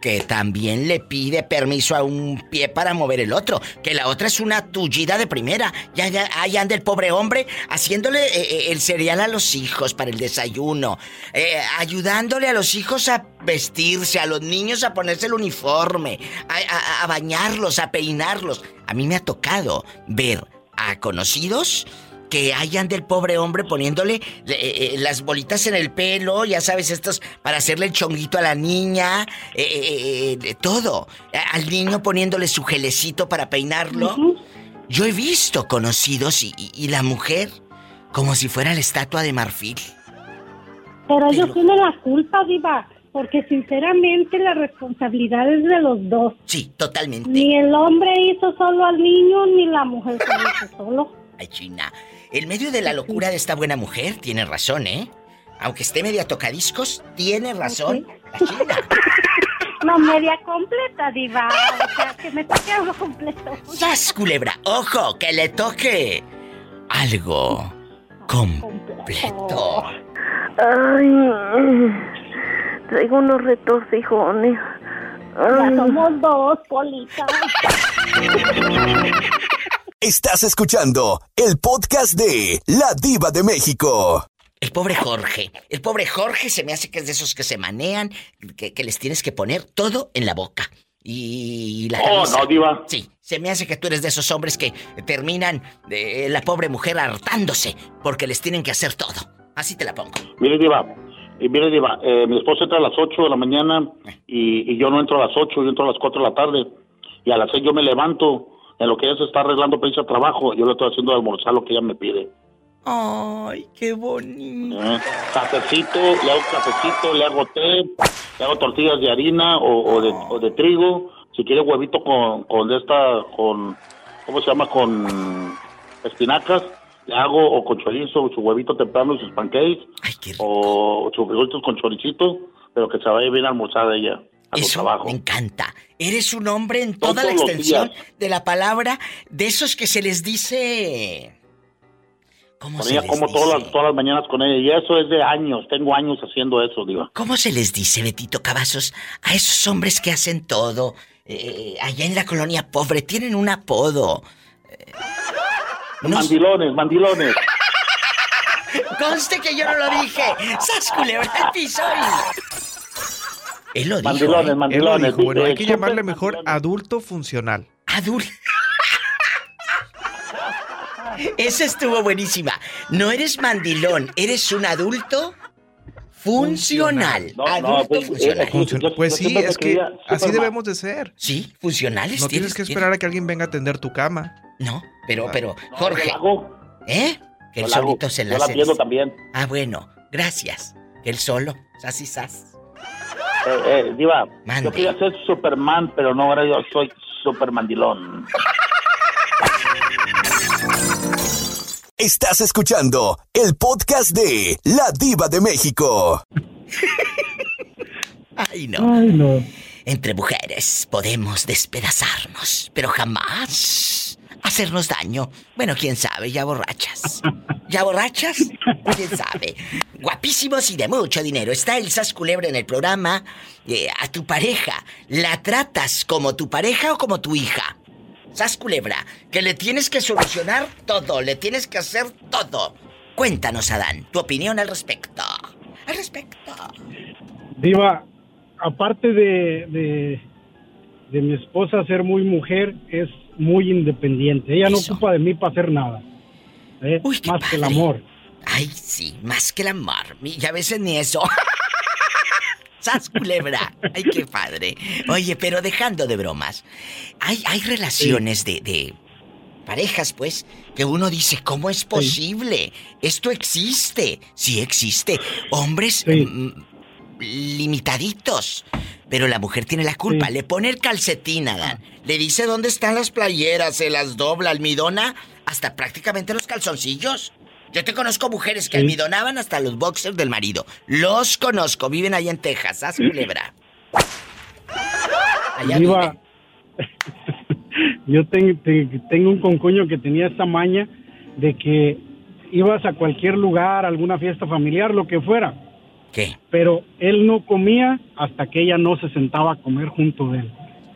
que también le pide permiso a un pie para mover el otro. Que la otra es una tullida de primera. Ya, ya, anda el pobre hombre haciéndole eh, eh, el cereal a los hijos para el desayuno. eh, ayudándole a los hijos a vestirse, a los niños a ponerse el uniforme, a bañarlos, a peinarlos. A mí me ha tocado ver a conocidos que hayan del pobre hombre poniéndole eh, eh, las bolitas en el pelo, ya sabes, estos para hacerle el chonguito a la niña, eh, eh, eh, de todo. Al niño poniéndole su gelecito para peinarlo. Yo he visto conocidos y, y- y la mujer como si fuera la estatua de marfil. Pero ellos tienen la culpa, Diva, porque sinceramente la responsabilidad es de los dos. Sí, totalmente. Ni el hombre hizo solo al niño, ni la mujer se lo hizo solo. Ay, China. En medio de la locura de esta buena mujer, tiene razón, ¿eh? Aunque esté media tocadiscos, tiene razón. La China. No, media completa, Diva. O sea, que me toque algo completo. ¡Sas, culebra! ¡Ojo! ¡Que le toque! Algo completo. Ay, traigo unos retorcijones. Ya somos dos, Polita. Estás escuchando el podcast de La Diva de México. El pobre Jorge. El pobre Jorge se me hace que es de esos que se manean, que, que les tienes que poner todo en la boca. Y la Oh, no, diva. Sí, se me hace que tú eres de esos hombres que terminan eh, la pobre mujer hartándose porque les tienen que hacer todo. Así te la pongo. Mire, Diva, y mire, Diva, eh, mi esposa entra a las 8 de la mañana y, y yo no entro a las 8, yo entro a las 4 de la tarde. Y a las 6 yo me levanto. En lo que ella se está arreglando para irse a trabajo, yo le estoy haciendo de almorzar lo que ella me pide. Ay, qué bonito. ¿eh? Cafecito, le hago cafecito, le hago té, le hago tortillas de harina o, o de, o de trigo. Si quiere huevito con, con esta, con, ¿cómo se llama? Con espinacas. Le hago o con chorizo, su huevito temprano y sus pancakes. O sus frijolitos con choricito, pero que se vaya bien almorzada ella a Eso trabajo. me encanta. Eres un hombre en toda la Todos extensión de la palabra, de esos que se les dice... ¿Cómo se ella les como dice? todas las, todas las mañanas con ella. Y eso es de años. Tengo años haciendo eso, diva. ¿Cómo se les dice, Betito Cavazos, a esos hombres que hacen todo? eh, allá en la colonia pobre tienen un apodo. Eh, Mandilones, mandilones. Conste que yo no lo dije. ¡Sas culebra al piso y- Él lo dijo. Mandilones, ¿eh? Él lo mandilones. dijo, bueno, hay Eh, que llamarle mejor adulto funcional. Adulto. Esa estuvo buenísima. No eres mandilón, eres un adulto funcional. No, no, adulto pues, funcional. eh, Funcion- yo- Pues yo sí, es que así debemos de ser. Sí, funcionales. No tienes que esperar a que alguien venga a atender tu cama. No, pero, pero, No, Jorge. ¿Eh? Que hago. solito se Yo la hace. atiendo también. Ah, bueno, gracias. Que él solo, sas y sas. Eh, eh, Diva, Mande. yo quería ser Superman, pero no, ahora yo soy Supermandilón. Estás escuchando el podcast de La Diva de México. Ay, no. Ay, no. Entre mujeres podemos despedazarnos, pero jamás hacernos daño. Bueno, quién sabe, ya borrachas. ¿Ya borrachas? ¿Quién sabe? Guapísimos y de mucho dinero. Está el Sas Culebra en el programa. Eh, a tu pareja, ¿la tratas como tu pareja o como tu hija? Sas Culebra, que le tienes que solucionar todo, le tienes que hacer todo. Cuéntanos, Adán, tu opinión al respecto. Al respecto. Diva, aparte de, de, de mi esposa ser muy mujer, es muy independiente. Ella no ocupa de mí para hacer nada. ¿eh? Más que el amor. Ay, sí, más que el amor. Y a veces ni eso. ¡Sas, culebra! ¡Ay, qué padre! Oye, pero dejando de bromas, hay, hay relaciones de, de parejas, pues, que uno dice, ¿cómo es posible? Esto existe. Sí existe. Hombres mm, limitaditos. Pero la mujer tiene la culpa. Le pone el calcetín, Adán. Le dice dónde están las playeras, se las dobla, almidona, hasta prácticamente los calzoncillos. Yo te conozco mujeres que almidonaban hasta los boxers del marido. Los conozco, viven ahí en Texas, haz culebra. Allá yo ten- te- tengo un concuño que tenía esta maña de que ibas a cualquier lugar, alguna fiesta familiar, lo que fuera. ¿Qué? Pero él no comía hasta que ella no se sentaba a comer junto de él.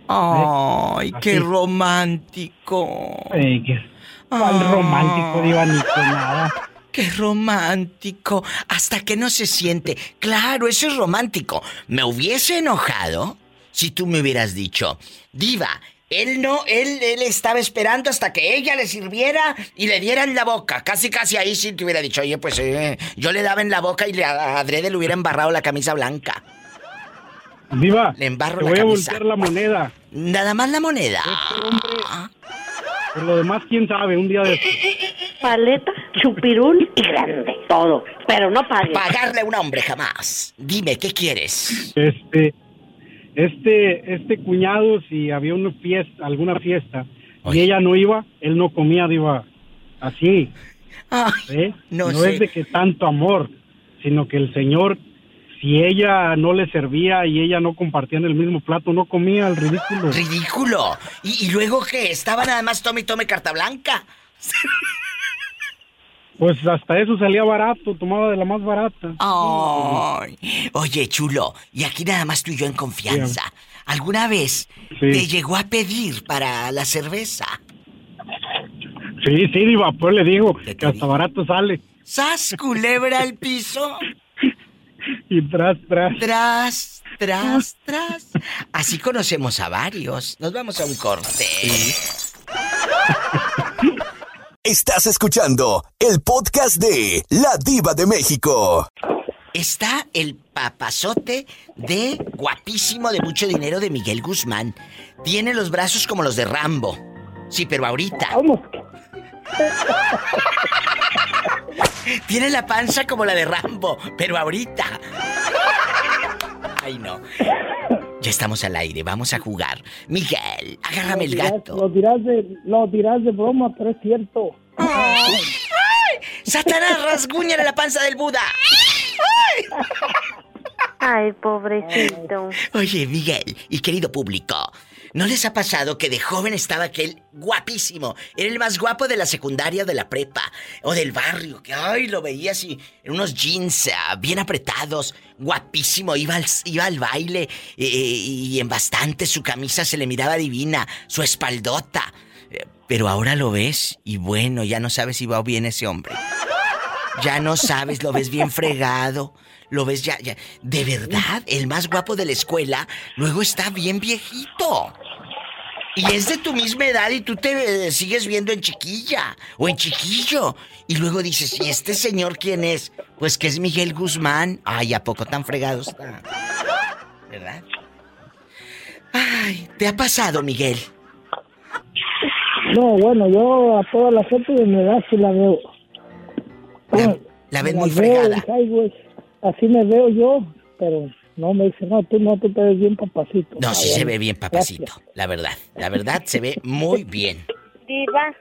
Ay, qué romántico. Ey, qué- ¿Cuál romántico, Diva? Ni nada. Qué romántico. Hasta que no se siente. Claro, eso es romántico. Me hubiese enojado si tú me hubieras dicho, Diva, él no, él, él estaba esperando hasta que ella le sirviera y le diera en la boca. Casi, casi ahí sí te hubiera dicho, oye, pues eh, yo le daba en la boca y le a adrede le hubiera embarrado la camisa blanca. Diva, Le embarro te la voy a camisa. voltear la moneda. Nada más la moneda. Por lo demás, quién sabe, un día de... Paleta, chupirul y grande. Todo. Pero no pague. Pagarle a un hombre jamás. Dime, ¿qué quieres? Este, este, este cuñado, si había una fiesta, alguna fiesta, y ella no iba, él no comía, diva, así. ¿eh? no no sé. es de que tanto amor, sino que el señor, si ella no le servía y ella no compartía en el mismo plato, no comía, el ridículo. Ridículo. ¿Y, y luego qué? Estaba nada más tome y tome carta blanca. Pues hasta eso salía barato, tomaba de la más barata. Ay. Oye, chulo, y aquí nada más tú y yo en confianza. ¿Alguna vez te llegó a pedir para la cerveza? Sí, sí, diva, pues le digo que hasta barato sale. ¿Sas culebra al piso? Y tras, tras. Tras, tras, tras. Así conocemos a varios. Nos vamos a un corte. Estás escuchando el podcast de La Diva de México. Está el papazote de guapísimo de mucho dinero de Miguel Guzmán. Tiene los brazos como los de Rambo. Sí, pero ahorita. Tiene la panza como la de Rambo, pero ahorita. Ay, no. Ya estamos al aire, vamos a jugar. Miguel, agárrame el gato. Lo dirás de, lo dirás de broma, pero es cierto. ¡Satanás, rasguñale la panza del Buda! Ay, pobrecito. Oye, Miguel y querido público, ¿no les ha pasado que de joven estaba aquel guapísimo? Era el más guapo de la secundaria de la prepa o del barrio, que ay, lo veía así en unos jeans ah, bien apretados, guapísimo, iba al, iba al baile eh, y en bastante su camisa se le miraba divina, su espaldota. Eh, Pero ahora lo ves y bueno, ya no sabes si va bien ese hombre. Ya no sabes, lo ves bien fregado. Lo ves ya, ya. De verdad, el más guapo de la escuela, luego está bien viejito. Y es de tu misma edad y tú te eh, sigues viendo en chiquilla o en chiquillo. Y luego dices, ¿y este señor quién es? Pues que es Miguel Guzmán. Ay, ¿a poco tan fregado está? ¿Verdad? Ay, ¿te ha pasado, Miguel? No, bueno, yo a toda la gente de mi edad sí la veo. La ves Me muy fregada. dije, "Ay, güey, así me veo yo, pero no me dice, no, tú no, tú te ves bien papacito. No, sí se ve bien, papacito. La verdad, la verdad se ve muy bien. Diva,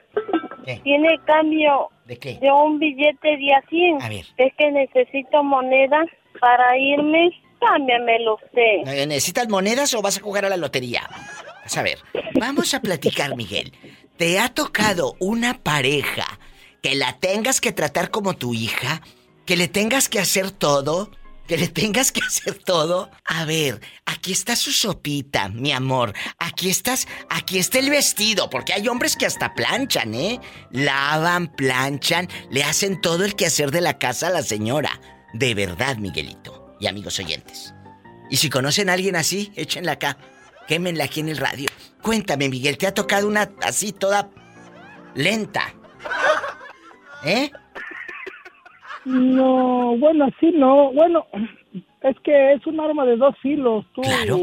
tiene cambio ¿De qué? de un billete de a 100. A ver. Es que necesito moneda para irme. Cámbiamelo usted. ¿Necesitas monedas o vas a jugar a la lotería? Vas a ver. Vamos a platicar, Miguel. ¿Te ha tocado una pareja que la tengas que tratar como tu hija? ¿Que le tengas que hacer todo? ¿Que le tengas que hacer todo? A ver, aquí está su sopita, mi amor. Aquí estás, aquí está el vestido, porque hay hombres que hasta planchan, ¿eh? Lavan, planchan, le hacen todo el quehacer de la casa a la señora. De verdad, Miguelito. Y amigos oyentes. Y si conocen a alguien así, échenla acá. Quémenla aquí en el radio. Cuéntame, Miguel, ¿te ha tocado una así toda lenta? ¿Eh? No, bueno, sí, no. Bueno, es que es un arma de dos filos, tú. Claro.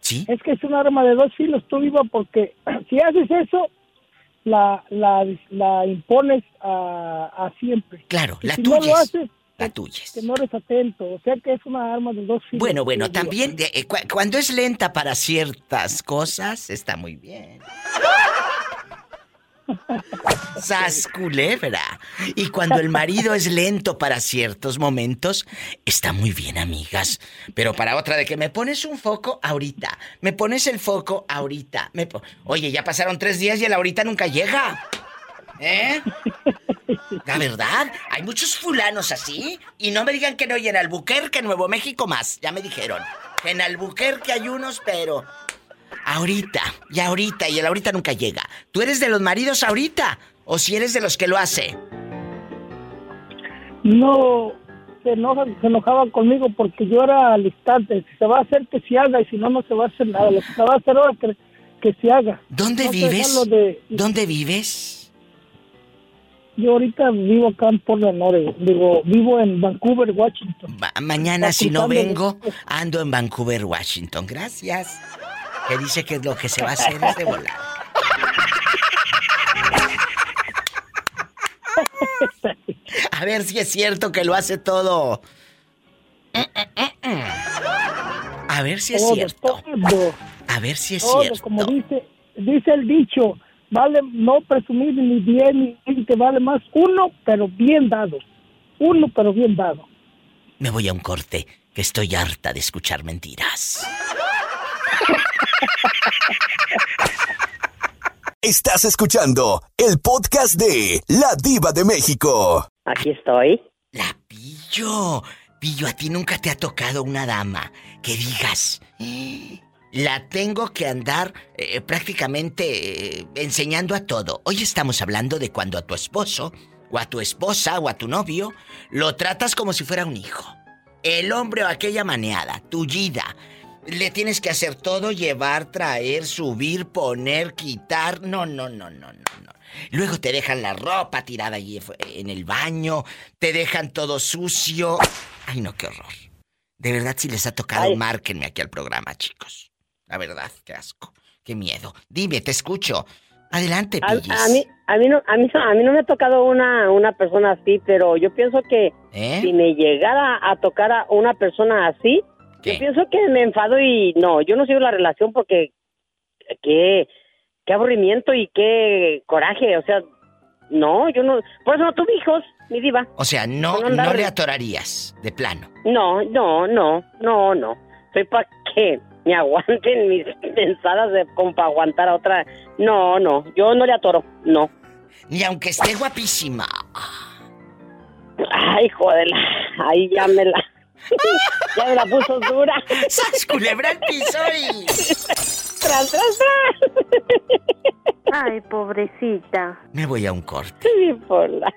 Sí. Es que es un arma de dos filos, tú viva, porque si haces eso, la, la, la impones a, a siempre. Claro, Y la si tuya no lo es- haces, La tuya es. que no eres atento. O sea que es una arma de dos filos. Bueno, bueno, también de- eh, cu- cuando es lenta para ciertas cosas, está muy bien. Sas culebra. Y cuando el marido es lento para ciertos momentos, está muy bien, amigas. Pero para otra de que me pones un foco ahorita, me pones el foco ahorita. Me Oye, ya pasaron tres días y el ahorita nunca llega. ¿Eh? La verdad, hay muchos fulanos así. Y no me digan que no, y en Albuquerque, Nuevo México más. Ya me dijeron. En Albuquerque hay unos, pero. Ahorita, y ahorita, y el ahorita nunca llega. ¿Tú eres de los maridos ahorita? ¿O si eres de los que lo hace? No, se, enoja, se enojaba conmigo porque yo era al instante. Si se va a hacer, que se haga, y si no, no se va a hacer nada. Lo que se va a hacer ahora, que, que se haga. ¿Dónde No vives? de- ¿Dónde vives? yo ahorita vivo acá en Portland, Oregon. Digo, vivo en Vancouver, Washington. Ma- mañana, si no vengo, ando en Vancouver, Washington. Gracias. Que dice que lo que se va a hacer es de volar. A ver si es cierto que lo hace todo. A ver si es Todo, cierto. todo. A ver si es Todo, cierto. como dice, dice el dicho, vale no presumir ni bien ni gente, vale más uno, pero bien dado. Uno, pero bien dado. Me voy a un corte, que estoy harta de escuchar mentiras. Estás escuchando el podcast de La Diva de México. Aquí estoy. La pillo. Pillo, a ti nunca te ha tocado una dama que digas. "Eh, La tengo que andar eh, prácticamente eh, enseñando a todo. Hoy estamos hablando de cuando a tu esposo, o a tu esposa, o a tu novio, lo tratas como si fuera un hijo. El hombre o aquella maneada, tullida. Le tienes que hacer todo, llevar, traer, subir, poner, quitar. No, no, no, no, no, no. Luego te dejan la ropa tirada ahí en el baño, te dejan todo sucio. Ay, no, qué horror. De verdad, si les ha tocado, Ay. márquenme aquí al programa, chicos. La verdad, qué asco, qué miedo. Dime, te escucho. Adelante, A, a mí, a mí no, a mí, a mí no me ha tocado una, una persona así, pero yo pienso que ¿Eh? si me llegara a tocar a una persona así, yo pienso que me enfado y no, yo no sigo la relación porque qué, qué aburrimiento y qué coraje, o sea, no, yo no, por eso no tuve hijos, mi diva. O sea, no, no le atorarías, de plano. No, no, no, no, no. Soy para que me aguanten mis pensadas de como para aguantar a otra. No, no, yo no le atoro, no. Ni aunque esté guapísima. Ay, joder, ahí ya me la. Ya me la puso dura. ¡Sas, culebra al piso y... ¡Tras, tras, tras! Ay, pobrecita. Me voy a un corte. Sí, por la...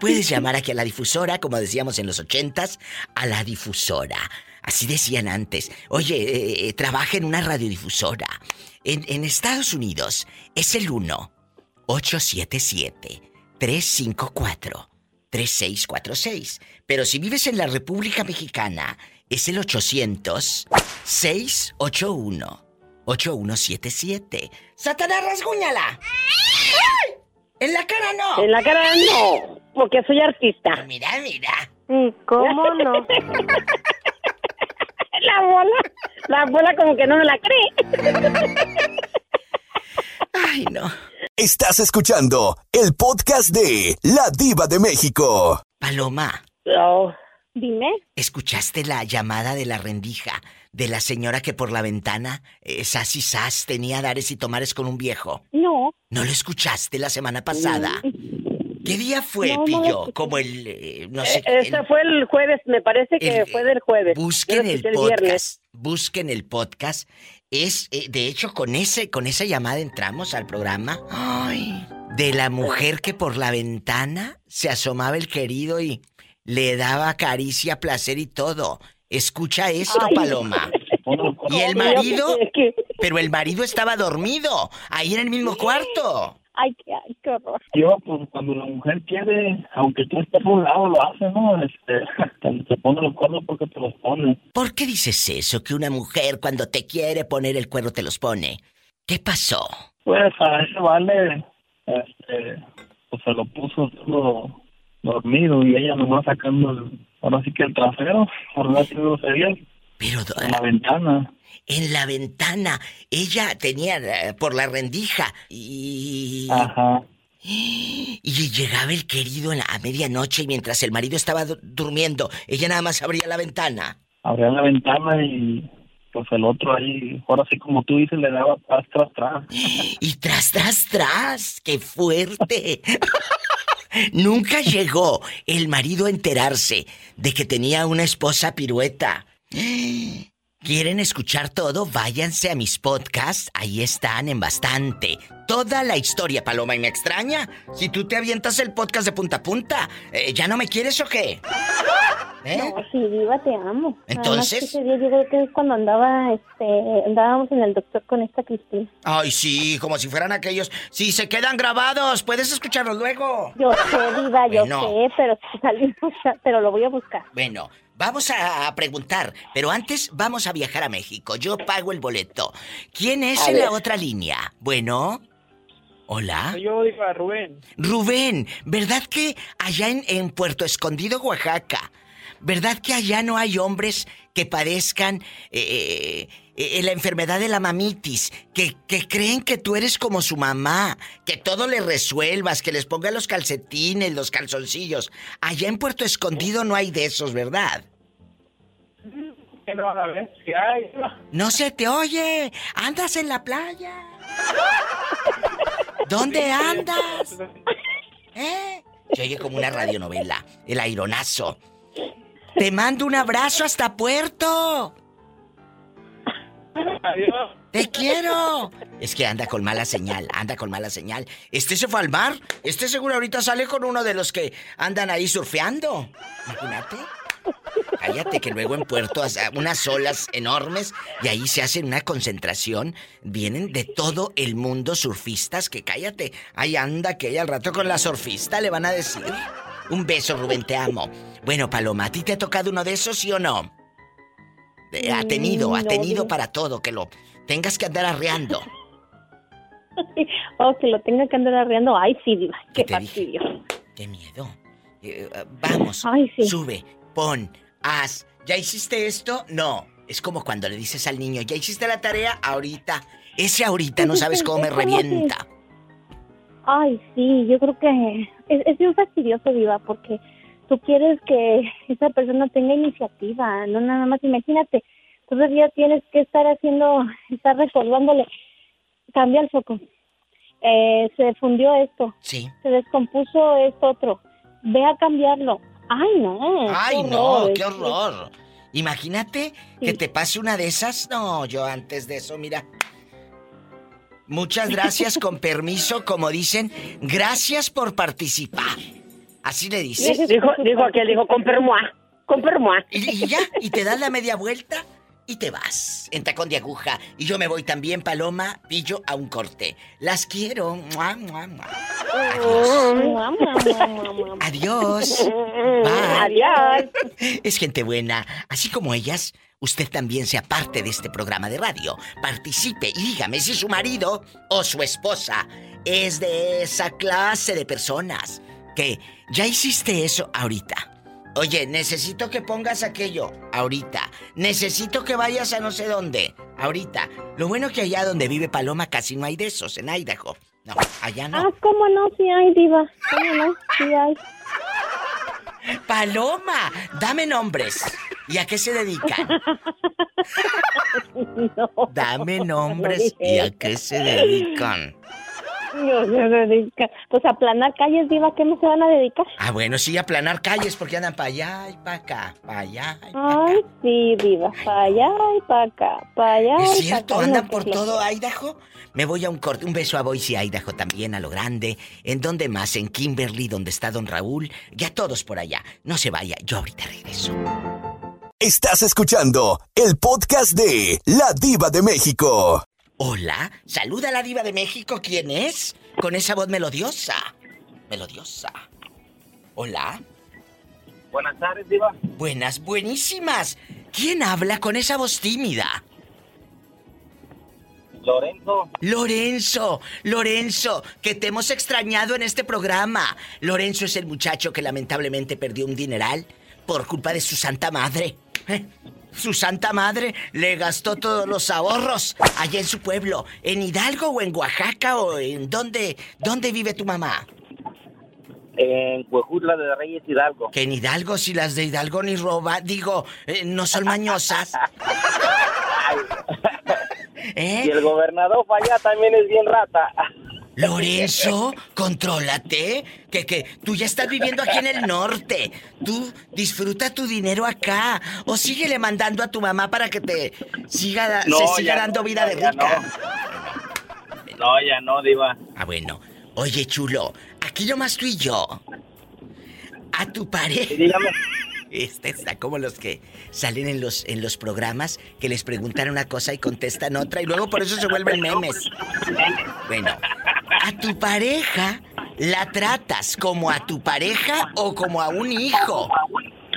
Puedes llamar aquí a la difusora, como decíamos en los ochentas, a la difusora. Así decían antes. Oye, eh, eh, trabaja en una radiodifusora. En, en Estados Unidos es el 1-877-354-3646. Pero si vives en la República Mexicana, es el 800-681-8177. ¡Satanás, rasguñala! ¡Ay! ¡En la cara no! En la cara no, porque soy artista. Mira, mira. ¿Y cómo no? La bola, la bola como que no me la cree. Ay, no. Estás escuchando el podcast de La Diva de México. Paloma. Dime. ¿Escuchaste la llamada de la rendija de la señora que por la ventana, eh, sas y sas, tenía dares y tomares con un viejo? No. ¿No lo escuchaste la semana pasada? ¿Qué día fue, No, no lo Pillo? Como el, eh, no sé, Eh, Este fue el jueves, me parece que el- fue del jueves. Busquen el escuché podcast. viernes. Busquen el podcast. Es, eh, de hecho, con ese, con esa llamada entramos al programa. Ay. De la mujer que por la ventana se asomaba el querido y le daba caricia, placer y todo. Escucha esto, Ay. Paloma. Y el marido, pero el marido estaba dormido, ahí en el mismo cuarto. Ay, qué, ay, qué horror. Yo, pues, cuando la mujer quiere, aunque tú estés a un lado, lo hace, ¿no? Este, cuando te pone los cuernos porque te los pone. ¿Por qué dices eso? Que una mujer cuando te quiere poner el cuerno te los pone. ¿Qué pasó? Pues a ese vale, este, pues se lo puso todo dormido y ella nomás sacando el, ahora sí que el trasero, por no decirlo sería, Pero en la ventana. En la ventana, ella tenía eh, por la rendija y... Ajá. Y llegaba el querido en la- a medianoche y mientras el marido estaba du- durmiendo, ella nada más abría la ventana. Abría la ventana y pues el otro ahí, ahora sí como tú dices, le daba tras, tras, tras. Y tras, tras, tras, qué fuerte. Nunca llegó el marido a enterarse de que tenía una esposa pirueta. ¿Quieren escuchar todo? Váyanse a mis podcasts, ahí están en bastante. Toda la historia, Paloma, y me extraña. Si tú te avientas el podcast de punta a punta, eh, ¿ya no me quieres o qué? ¿Eh? No, sí, Diva, te amo. Entonces- ese día yo creo que es cuando andaba, este, andábamos en el doctor con esta Cristina. Ay, sí, como si fueran aquellos. Sí, se quedan grabados, puedes escucharlos luego. Yo sé, Diva, yo Bueno. sé, pero salimos, pero lo voy a buscar. Bueno, vamos a, preguntar, pero antes vamos a viajar a México. Yo pago el boleto. ¿Quién es A en ver. la otra línea? Bueno. Hola. Yo digo a Rubén. Rubén, ¿verdad que allá en, en Puerto Escondido, Oaxaca, ¿verdad que allá no hay hombres que padezcan eh, eh, la enfermedad de la mamitis? Que, que creen que tú eres como su mamá, que todo le resuelvas, que les ponga los calcetines, los calzoncillos. Allá en Puerto Escondido no hay de esos, ¿verdad? No van a ver si hay. No se te oye. Andas en la playa. ¿Dónde andas? ¿Eh? Se oye como una radionovela. El aironazo. Te mando un abrazo hasta Puerto. Adiós. Te quiero. Es que anda con mala señal, anda con mala señal. Este se fue al mar. Este seguro ahorita sale con uno de los que andan ahí surfeando. Imagínate. Cállate que luego en Puerto unas olas enormes y ahí se hacen una concentración. Vienen de todo el mundo surfistas que cállate. Ahí anda que ella al rato con la surfista le van a decir. Un beso, Rubén, te amo. Bueno, Paloma, ¿a ti te ha tocado uno de esos, sí o no? Eh, Ha tenido, ha Mm, no, tenido para todo, que lo tengas que andar arreando. Oh, que lo tenga que andar arreando. Ay, sí, Diva, qué dije? fastidio. Qué miedo. Eh, eh, vamos, Ay, sí. sube, pon, haz. ¿Ya hiciste esto? No. Es como cuando le dices al niño, ¿ya hiciste la tarea? Ahorita. Ese ahorita no sabes cómo me revienta. Ay, sí, yo creo que es, es bien fastidioso, Diva, porque tú quieres que esa persona tenga iniciativa, no nada más, imagínate, todavía tienes que estar haciendo, estar recordándole, cambia el foco, eh, se fundió esto, Sí. se descompuso esto otro, ve a cambiarlo. Ay, no. Ay, qué no, horror, qué es- horror. Imagínate que te pase una de esas. No, yo antes de eso, mira. Muchas gracias, con permiso, como dicen, gracias por participar. Así le dices. Dijo, dijo aquel, dijo, con permoa, con permoa. Y, y ya, y te das la media vuelta y te vas en tacón de aguja. Y yo me voy también, Paloma, pillo a un corte. Las quiero. Mua, mua, mua. Adiós. Adiós. Bye. Adiós. Es gente buena. Así como ellas, usted también sea parte de este programa de radio. Participe y dígame si su marido o su esposa es de esa clase de personas que ya hiciste eso ahorita. Oye, necesito que pongas aquello ahorita. Necesito que vayas a no sé dónde ahorita. Lo bueno que allá donde vive Paloma casi no hay de esos, en Idaho. No, allá no. Ah, ¿cómo no? Sí hay, Diva, ¿cómo no? Sí hay. Paloma, dame nombres. ¿Y a qué se dedican? Dame nombres y a qué se dedican. No se dedica. Pues a planar calles, Diva, ¿qué no se van a dedicar? Ah, bueno, sí, aplanar calles porque andan para allá y para acá, para allá. y pa' Ay, sí, Diva, para allá y para acá, para allá ¿Es y cierto? acá. ¿Andan No, por todo Idaho? Me voy a un corte. Un beso a Boise, Idaho también, a lo grande. ¿En dónde más? En Kimberly, donde está don Raúl. Ya todos por allá. No se vaya, yo ahorita regreso. Estás escuchando el podcast de La Diva de México. Hola, saluda a la diva de México. ¿Quién es? Con esa voz melodiosa. Melodiosa. Hola. Buenas tardes, Diva. Buenas, buenísimas. ¿Quién habla con esa voz tímida? Lorenzo. Lorenzo, Lorenzo, que te hemos extrañado en este programa. Lorenzo es el muchacho que lamentablemente perdió un dineral por culpa de su santa madre. ¿Eh? Su santa madre le gastó todos los ahorros allá en su pueblo, en Hidalgo o en Oaxaca o en dónde, dónde vive tu mamá. En Huejutla de Reyes Hidalgo. Que en Hidalgo si las de Hidalgo ni roba, digo, eh, no son mañosas. ¿Eh? Y el gobernador allá también es bien rata. Lorenzo, contrólate. Que, que tú ya estás viviendo aquí en el norte. Tú disfruta tu dinero acá. O síguele mandando a tu mamá para que te siga, No, se siga ya dando vida de rica. No, ya no, Diva. Ah, bueno. Oye, chulo, aquí nomás tú y yo. A tu pareja. Este está como los que salen en los, en los programas que les preguntan una cosa y contestan otra y luego por eso se vuelven memes. Bueno, a tu pareja la tratas como a tu pareja o como a un hijo.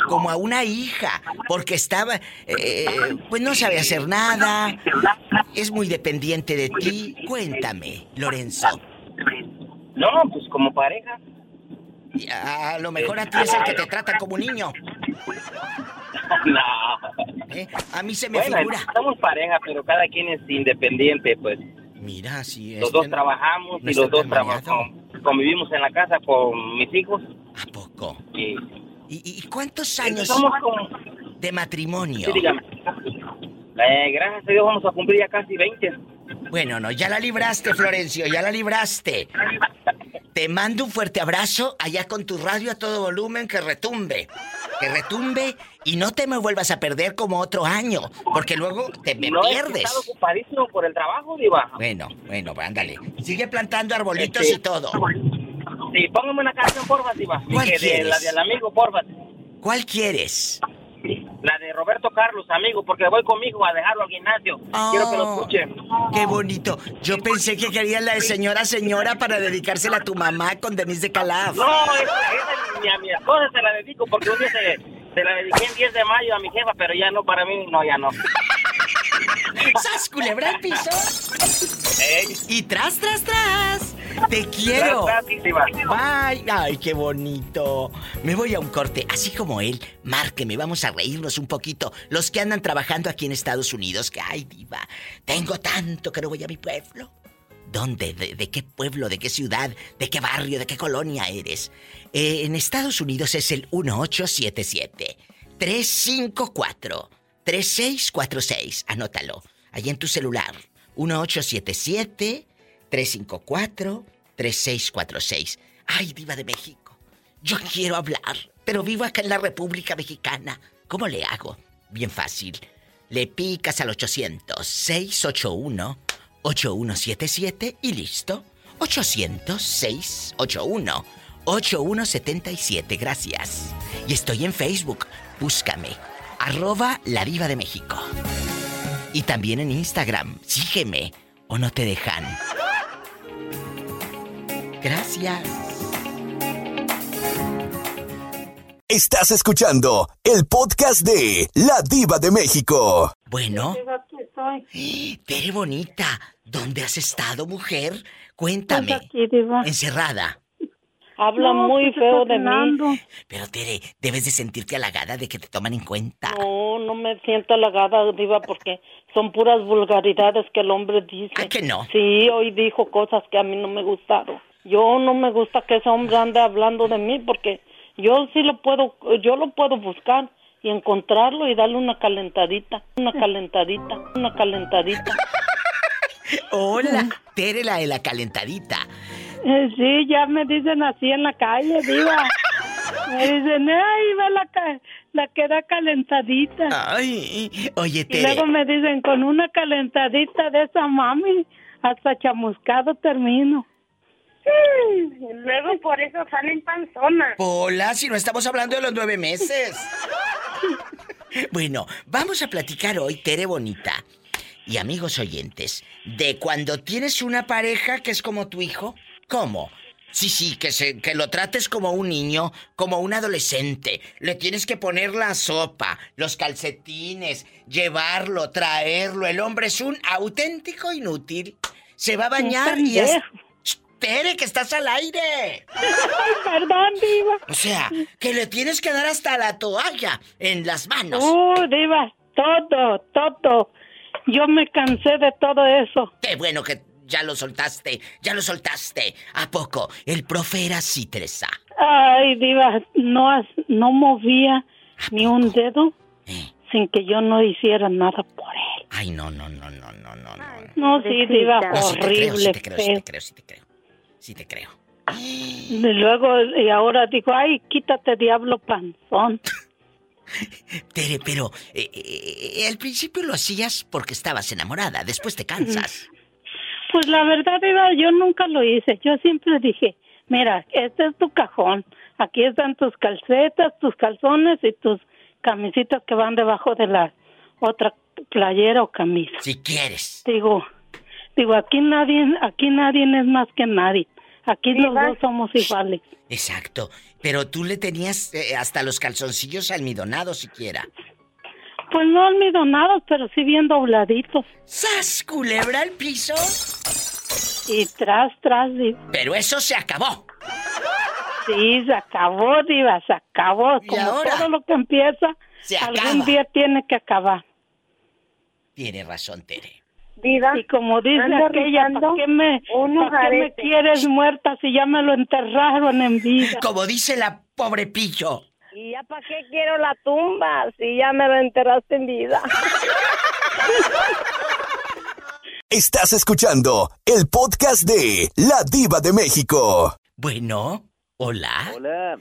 Como a una hija, porque estaba, eh, pues no sabe hacer nada, es muy dependiente de ti. Cuéntame, Lorenzo. No, pues como pareja. A lo mejor a ti es el que te trata como un niño. no. ¿eh? A mí se me bueno, figura. somos pareja, pero cada quien es independiente, pues. Mira, es. Los dos que no- trabajamos no y los dos trabajamos. Convivimos en la casa con mis hijos. ¿A poco? Y, ¿Y, y cuántos años somos como... de matrimonio? Sí, dígame. Eh, gracias a Dios vamos a cumplir ya casi 20. Bueno, no, ya la libraste, Florencio, ya la libraste. Te mando un fuerte abrazo allá con tu radio a todo volumen que retumbe. Que retumbe y no te me vuelvas a perder como otro año, porque luego te me no, pierdes. estado ocupadísimo por el trabajo, Diva. Bueno, bueno, ándale. Sigue plantando arbolitos Este- y todo. Sí, póngame una canción, porfa, Diva. ¿Cuál Que de- quieres? la del amigo, porfa. ¿Cuál quieres? La de Roberto Carlos, amigo, porque voy conmigo a dejarlo al gimnasio. Quiero que lo escuchen. Qué bonito. Yo pensé que querías la de señora señora para dedicársela a tu mamá con Denise de Calaf. No, esa, ni a mi esposa se la dedico porque un día se, se la dediqué el 10 de mayo a mi jefa, pero ya no, para mí, no, ya no. ¡Sas, culebra al piso! Y tras, tras, tras. Te quiero. Tras, tras. Bye. Ay, qué bonito. Me voy a un corte, así como él. Márqueme, vamos a reírnos un poquito. Los que andan trabajando aquí en Estados Unidos, que ay, diva, tengo tanto que no voy a mi pueblo. ¿Dónde? ¿De, de qué pueblo? ¿De qué ciudad? ¿De qué barrio? ¿De qué colonia eres? Eh, en Estados Unidos es el 1877 354 3646. Anótalo. Ahí en tu celular. 1877 354 3646. Ay, diva de México. Yo quiero hablar, pero vivo acá en la República Mexicana. ¿Cómo le hago? Bien fácil. Le picas al 800 681 8177 y listo. 800 681 8177. Gracias. Y estoy en Facebook. Búscame. Arroba la diva de México. Y también en Instagram. Sígueme o no te dejan. Gracias. Estás escuchando el podcast de La Diva de México. Bueno. Tere bonita, ¿dónde has estado, mujer? Cuéntame. Pues aquí, Diva. Encerrada. Habla No, muy pues, feo de mí. Pero Tere, debes de sentirte halagada de que te toman en cuenta. No, no me siento halagada, Diva, porque son puras vulgaridades que el hombre dice. ¿A que no? Sí, hoy dijo cosas que a mí no me gustaron. Yo no me gusta que ese hombre ande hablando de mí porque yo sí lo puedo, yo lo puedo buscar y encontrarlo y darle una calentadita, una calentadita, una calentadita. Hola, Tere la de la calentadita. Eh, sí, ya me dicen así en la calle, diva. Me dicen, ay, va la, ca- la queda calentadita. Ay, oye, Y Tere. luego me dicen, con una calentadita de esa mami, hasta chamuscado termino. luego por eso salen panzonas. Hola, si no estamos hablando de los nueve meses. Bueno, vamos a platicar hoy, Tere Bonita y amigos oyentes, de cuando tienes una pareja que es como tu hijo. ¿Cómo? Sí, sí, que, se, que lo trates como un niño, como un adolescente. Le tienes que poner la sopa, los calcetines, llevarlo, traerlo. El hombre es un auténtico inútil. Se va a bañar y es... Tere, que estás al aire. Perdón, Diva. O sea, que le tienes que dar hasta la toalla en las manos. Uh, Diva, todo, todo. Yo me cansé de todo eso. Qué bueno que ya lo soltaste, ya lo soltaste. ¿A poco? El profe era así, Teresa. Ay, Diva, no, has- no movía ni un dedo sin que yo no hiciera nada por él. Ay, no, no, no, no, no, no, no. No, sí, Diva, No, sí te creo, sí horrible, te creo, sí te creo, sí te creo. Sí te creo. Y luego, y ahora digo, ay, quítate, diablo panzón. Tere, pero eh, eh, al principio lo hacías porque estabas enamorada, después te cansas. Pues la verdad, Diva, yo nunca lo hice. Yo siempre dije, mira, este es tu cajón. Aquí están tus calcetas, tus calzones y tus camisitas que van debajo de la otra playera o camisa. Si quieres. Digo, digo, aquí nadie, aquí nadie es más que nadie. Aquí los dos somos iguales. Exacto. Pero tú le tenías eh, hasta los calzoncillos almidonados siquiera. Pues no almidonados, pero sí bien dobladitos. ¡Sas, culebra al piso! Y tras, tras, Diva. Pero eso se acabó. Sí, se acabó, Diva, se acabó. Como ahora? todo lo que empieza, Se algún acaba. día tiene que acabar. Tiene razón, Tere. Diva, y como dice aquella, ¿para qué, me, unos pa' qué me aretes. quieres muerta si ya me lo enterraron en vida? Como dice la pobre pillo. ¿Y ya para qué quiero la tumba si ya me lo enterraste en vida? Estás escuchando el podcast de La Diva de México. Bueno, hola. Hola.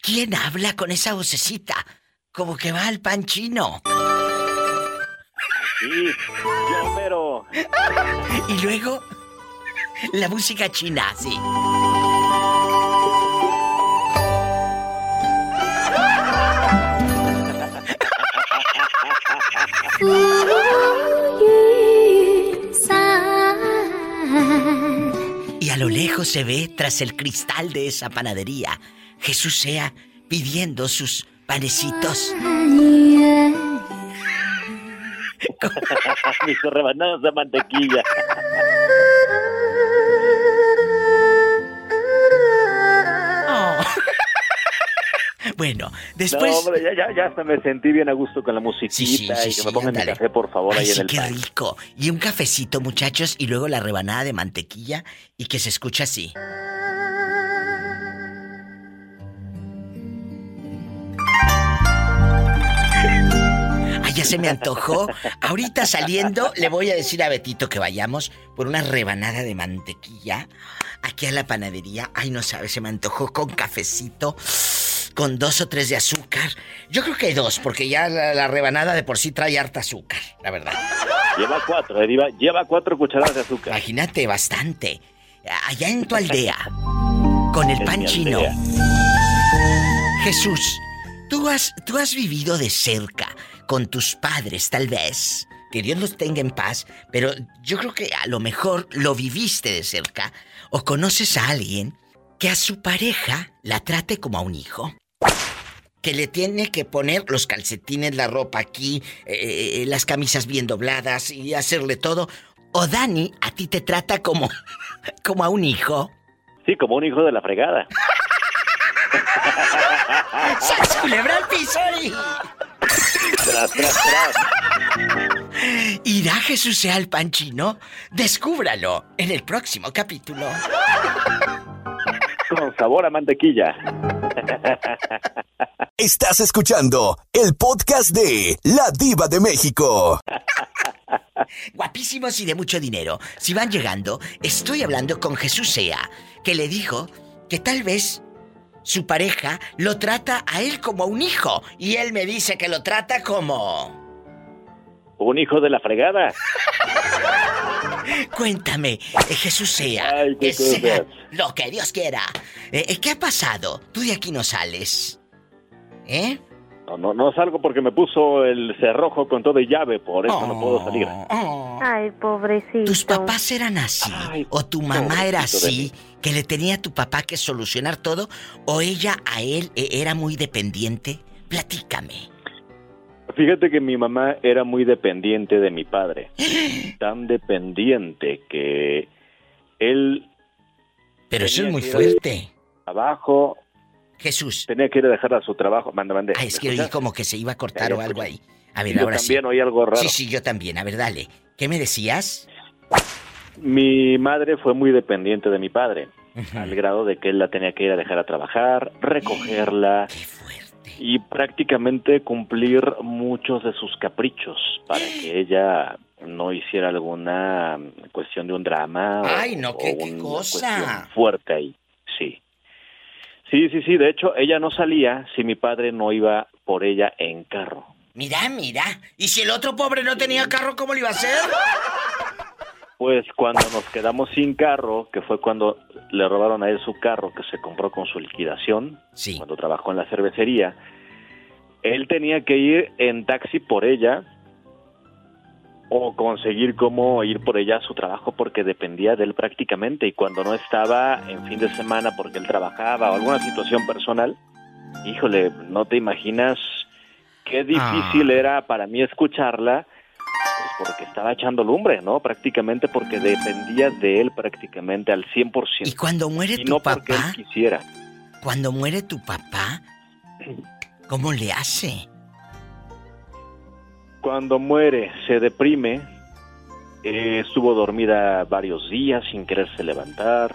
¿Quién habla con esa vocecita? Como que va al pan chino. Sí, yo pero Y luego, la música china, sí. Y a lo lejos se ve, tras el cristal de esa panadería, Jesús sea pidiendo sus panecitos. mis rebanadas de mantequilla. Bueno, después... No, hombre, ya, ya, ya hasta me sentí bien a gusto con la musiquita Sí, sí, sí, y que me pongan mi ándale. café, por favor, Ay, ahí en el qué pan. rico. Y un cafecito, muchachos, y luego la rebanada de mantequilla y que se escucha así. Ay, ya se me antojó. Ahorita saliendo le voy a decir a Betito que vayamos por una rebanada de mantequilla aquí a la panadería. Ay, no sabe, se me antojó con cafecito, con dos o tres de azúcar. Yo creo que dos, porque ya la, la rebanada de por sí trae harta azúcar, la verdad. Lleva cuatro, eh, lleva cuatro cucharadas de azúcar. Imagínate, bastante. Allá en tu aldea, con el pan chino. Jesús, tú has, tú has vivido de cerca con tus padres, tal vez. Que Dios los tenga en paz, pero yo creo que a lo mejor lo viviste de cerca o conoces a alguien que a su pareja la trate como a un hijo. Que le tiene que poner los calcetines, la ropa aquí, eh, las camisas bien dobladas y hacerle todo. O Dani a ti te trata como, como a un hijo. Sí, como un hijo de la fregada. ¡Sas, culebra al piso y- Tras, tras, tras. ¿Irá Jesús sea el pan chino? Descúbralo en el próximo capítulo. Con sabor a mantequilla. Estás escuchando el podcast de La Diva de México. Guapísimos y de mucho dinero. Si van llegando, estoy hablando con Jesús Sea, que le dijo que tal vez su pareja lo trata a él como a un hijo. Y él me dice que lo trata como... Un hijo de la fregada. Cuéntame, eh, Jesús Sea, Ay, qué que sea cosas. lo que Dios quiera. Eh, eh, ¿Qué ha pasado? Tú de aquí no sales. ¿Eh? No, no, no salgo porque me puso el cerrojo con todo y llave, por eso no puedo salir. Ay, pobrecito. ¿Tus papás eran así? ¿O tu mamá era así? ¿Que le tenía a tu papá que solucionar todo? ¿O ella a él eh, era muy dependiente? Platícame. Fíjate que mi mamá era muy dependiente de mi padre. Tan dependiente que él... Pero eso es muy fuerte. Abajo. Jesús. Tenía que ir a dejar a su trabajo. Manda, mande. Ah, es que ¿Me oí como que se iba a cortar o algo ahí. A ver, Yo ahora sí. también oí algo raro. Sí, sí, yo también. A ver, dale. ¿Qué me decías? Mi madre fue muy dependiente de mi padre, al grado de que él la tenía que ir a dejar a trabajar, recogerla y prácticamente cumplir muchos de sus caprichos para que ella no hiciera alguna cuestión de un drama o- Ay, no, o qué- qué una cosa. fuerte ahí. Sí. Sí, sí, sí, de hecho ella no salía si mi padre no iba por ella en carro. Mira, mira. ¿Y si el otro pobre no tenía carro, cómo le iba a hacer? Pues cuando nos quedamos sin carro, que fue cuando le robaron a él su carro que se compró con su liquidación, cuando trabajó en la cervecería, él tenía que ir en taxi por ella o conseguir cómo ir por ella a su trabajo porque dependía de él prácticamente. Y cuando no estaba en fin de semana porque él trabajaba o alguna situación personal, híjole, no te imaginas qué difícil era para mí escucharla porque estaba echando lumbre, ¿no? Prácticamente porque dependía de él prácticamente al 100%. Y cuando muere Y tu no porque papá, él quisiera. cuando muere tu papá, ¿cómo le hace? Cuando muere, se deprime, eh, estuvo dormida varios días sin quererse levantar.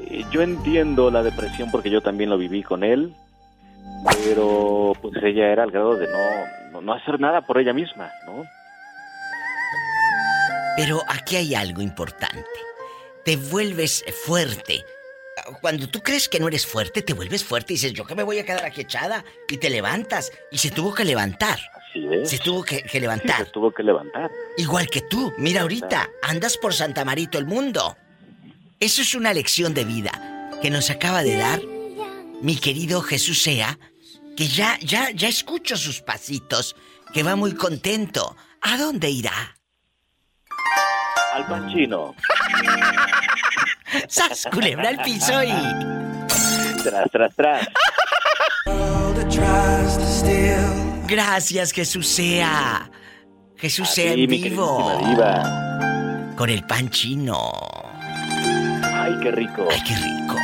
Eh, yo entiendo la depresión porque yo también lo viví con él, pero pues ella era al grado de no, no hacer nada por ella misma, ¿no? Pero aquí hay algo importante. Te vuelves fuerte. Cuando tú crees que no eres fuerte, te vuelves fuerte y dices, yo que me voy a quedar aquí echada. Y te levantas. Y se tuvo que levantar. Así es. Se tuvo que, que Sí, levantar. se tuvo que levantar. Igual que tú. Mira ahorita, andas por Santa Marito el mundo. Eso es una lección de vida que nos acaba de dar mi querido Jesús Sea, que ya, ya, ya escucho sus pasitos, que va muy contento. ¿A dónde irá? Al panchino. ¡Sas, culebra al piso y... Tras, tras, tras. Gracias, Jesús sea. Jesús A sea ti, en vivo. diva. Con el pan chino. Ay, qué rico. Ay, qué rico.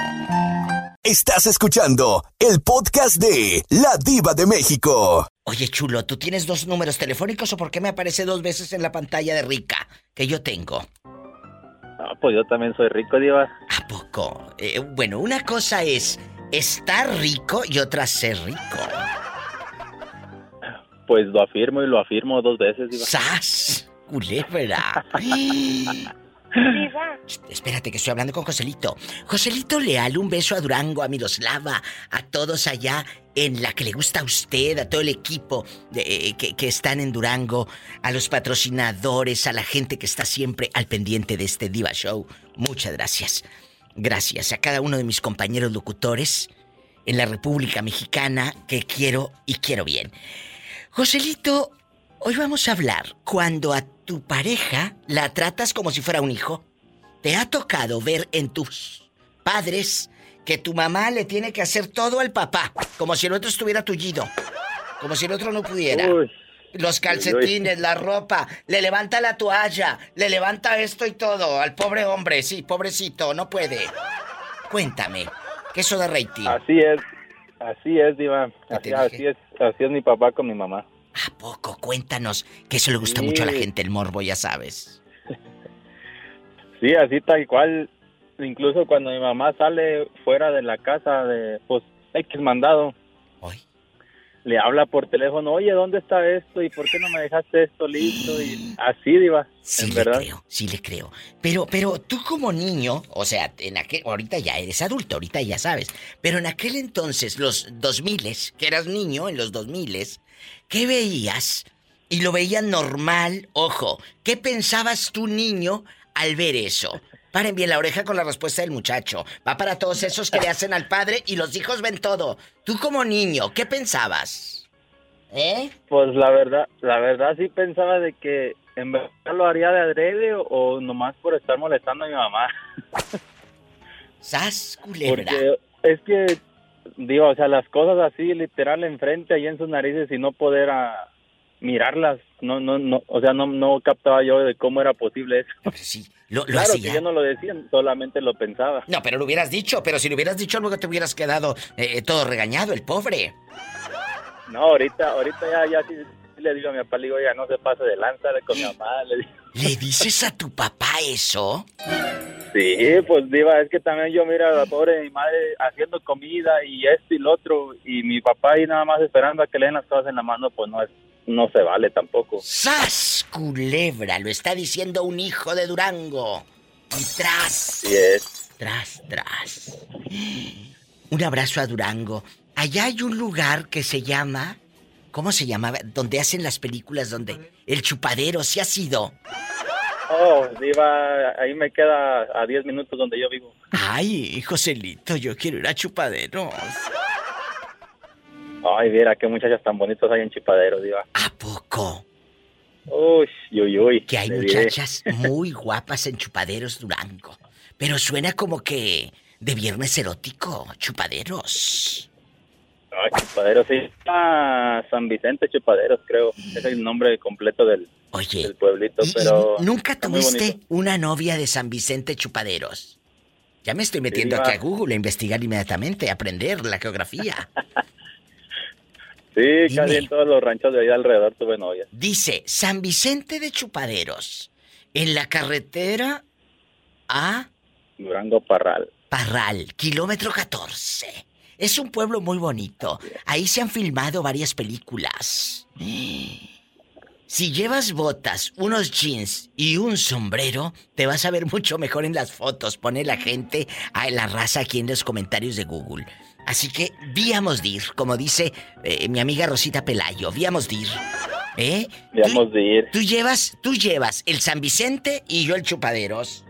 Estás escuchando el podcast de La Diva de México. Oye, chulo, ¿tú tienes dos números telefónicos o por qué me aparece dos veces en la pantalla de Rica que yo tengo? No, pues yo también soy rico, Diva. ¿A poco? Eh, bueno, una cosa es estar rico y otra ser rico. Pues lo afirmo y lo afirmo dos veces, Diva. ¡Sas! Culebra. Espérate que estoy hablando con Joselito. Joselito Leal, un beso a Durango, a Miroslava, a todos allá en la que le gusta a usted, a todo el equipo eh, que, que están en Durango, a los patrocinadores, a la gente que está siempre al pendiente de este Diva Show. Muchas gracias. Gracias a cada uno de mis compañeros locutores en la República Mexicana que quiero y quiero bien. Joselito, hoy vamos a hablar cuando a tu pareja la tratas como si fuera un hijo. ¿Te ha tocado ver en tus padres que tu mamá le tiene que hacer todo al papá, como si el otro estuviera tullido, como si el otro no pudiera? Uy. Los calcetines, la ropa, le levanta la toalla, le levanta esto y todo al pobre hombre, sí, pobrecito, no puede. Cuéntame, ¿qué eso de rating? Así es, así es, Diva. Así, así es, así es mi papá con mi mamá. Poco, cuéntanos, que eso le gusta Sí. mucho a la gente, el morbo, ya sabes. Sí, así tal cual. Incluso cuando mi mamá sale fuera de la casa de, pues, X mandado. Le habla por teléfono, oye, ¿dónde está esto? ¿Y por qué no me dejaste esto listo? Y así, Diva, Sí en le verdad. creo, sí le creo. Pero, pero tú como niño, o sea, en aquel, ahorita ya eres adulto, ahorita ya sabes, pero en aquel entonces, los 2000 que eras niño en los 2000 ¿qué veías? Y lo veías normal, ojo, ¿qué pensabas tú niño al ver eso? Paren bien la oreja con la respuesta del muchacho. Va para todos esos que le hacen al padre y los hijos ven todo. Tú como niño, ¿qué pensabas? ¿Eh? Pues la verdad, la verdad sí pensaba de que en verdad lo haría de adrede o, nomás por estar molestando a mi mamá. ¡Sas, culebra! Porque es que, digo, o sea, las cosas así, literal, enfrente, ahí en sus narices y no poder a, mirarlas, no, no, no, o sea, no, no captaba yo de cómo era posible eso. sí, lo, claro que yo no lo decía, solamente lo pensaba. No, pero lo hubieras dicho, pero si lo hubieras dicho luego te hubieras quedado eh, todo regañado, el pobre. No, ahorita, ahorita ya, ya sí, le digo a mi papá, le digo, ya no se pase de lanza con mi mamá, le digo. ¿Le dices a tu papá eso? Sí, pues diva, es que también yo mira a la pobre mi madre haciendo comida y esto y lo otro, y mi papá ahí nada más esperando a que le den las cosas en la mano, pues no es no se vale tampoco. ¡Sas, culebra! Lo está diciendo un hijo de Durango. Y tras. Sí es. Tras, tras. Un abrazo a Durango. Allá hay un lugar que se llama. ¿Cómo se llamaba? Donde hacen las películas, donde. El chupadero, ¿sí ha sido? Oh, Diva, ahí me queda a 10 minutos donde yo vivo. Ay, Joselito, yo quiero ir a chupaderos. Ay, viera qué muchachas tan bonitos hay en Chipadero, Diva. ¿A poco? Uy, uy, uy. Que hay muchachas muy guapas en Chupaderos Durango. Pero suena como que de viernes erótico, Chupaderos. Ay, Chupaderos, sí. Ah, San Vicente Chupaderos, creo. Es el nombre completo del, Oye, pueblito, pero... ¿Nunca tuviste una novia de San Vicente Chupaderos? Ya me estoy metiendo aquí a Google a investigar inmediatamente, a aprender la geografía. Sí, casi en todos los ranchos de ahí alrededor tuve novia. Dice San Vicente de Chupaderos, en la carretera a... Durango Parral. Parral, kilómetro 14. Es un pueblo muy bonito. Ahí se han filmado varias películas. Si llevas botas, unos jeans y un sombrero, te vas a ver mucho mejor en las fotos. Pone la gente a la raza aquí en los comentarios de Google. Así que víamos dir, como dice eh, mi amiga Rosita Pelayo, víamos dir. ¿Eh? Víamos dir. Tú llevas, tú llevas el San Vicente y yo el Chupaderos.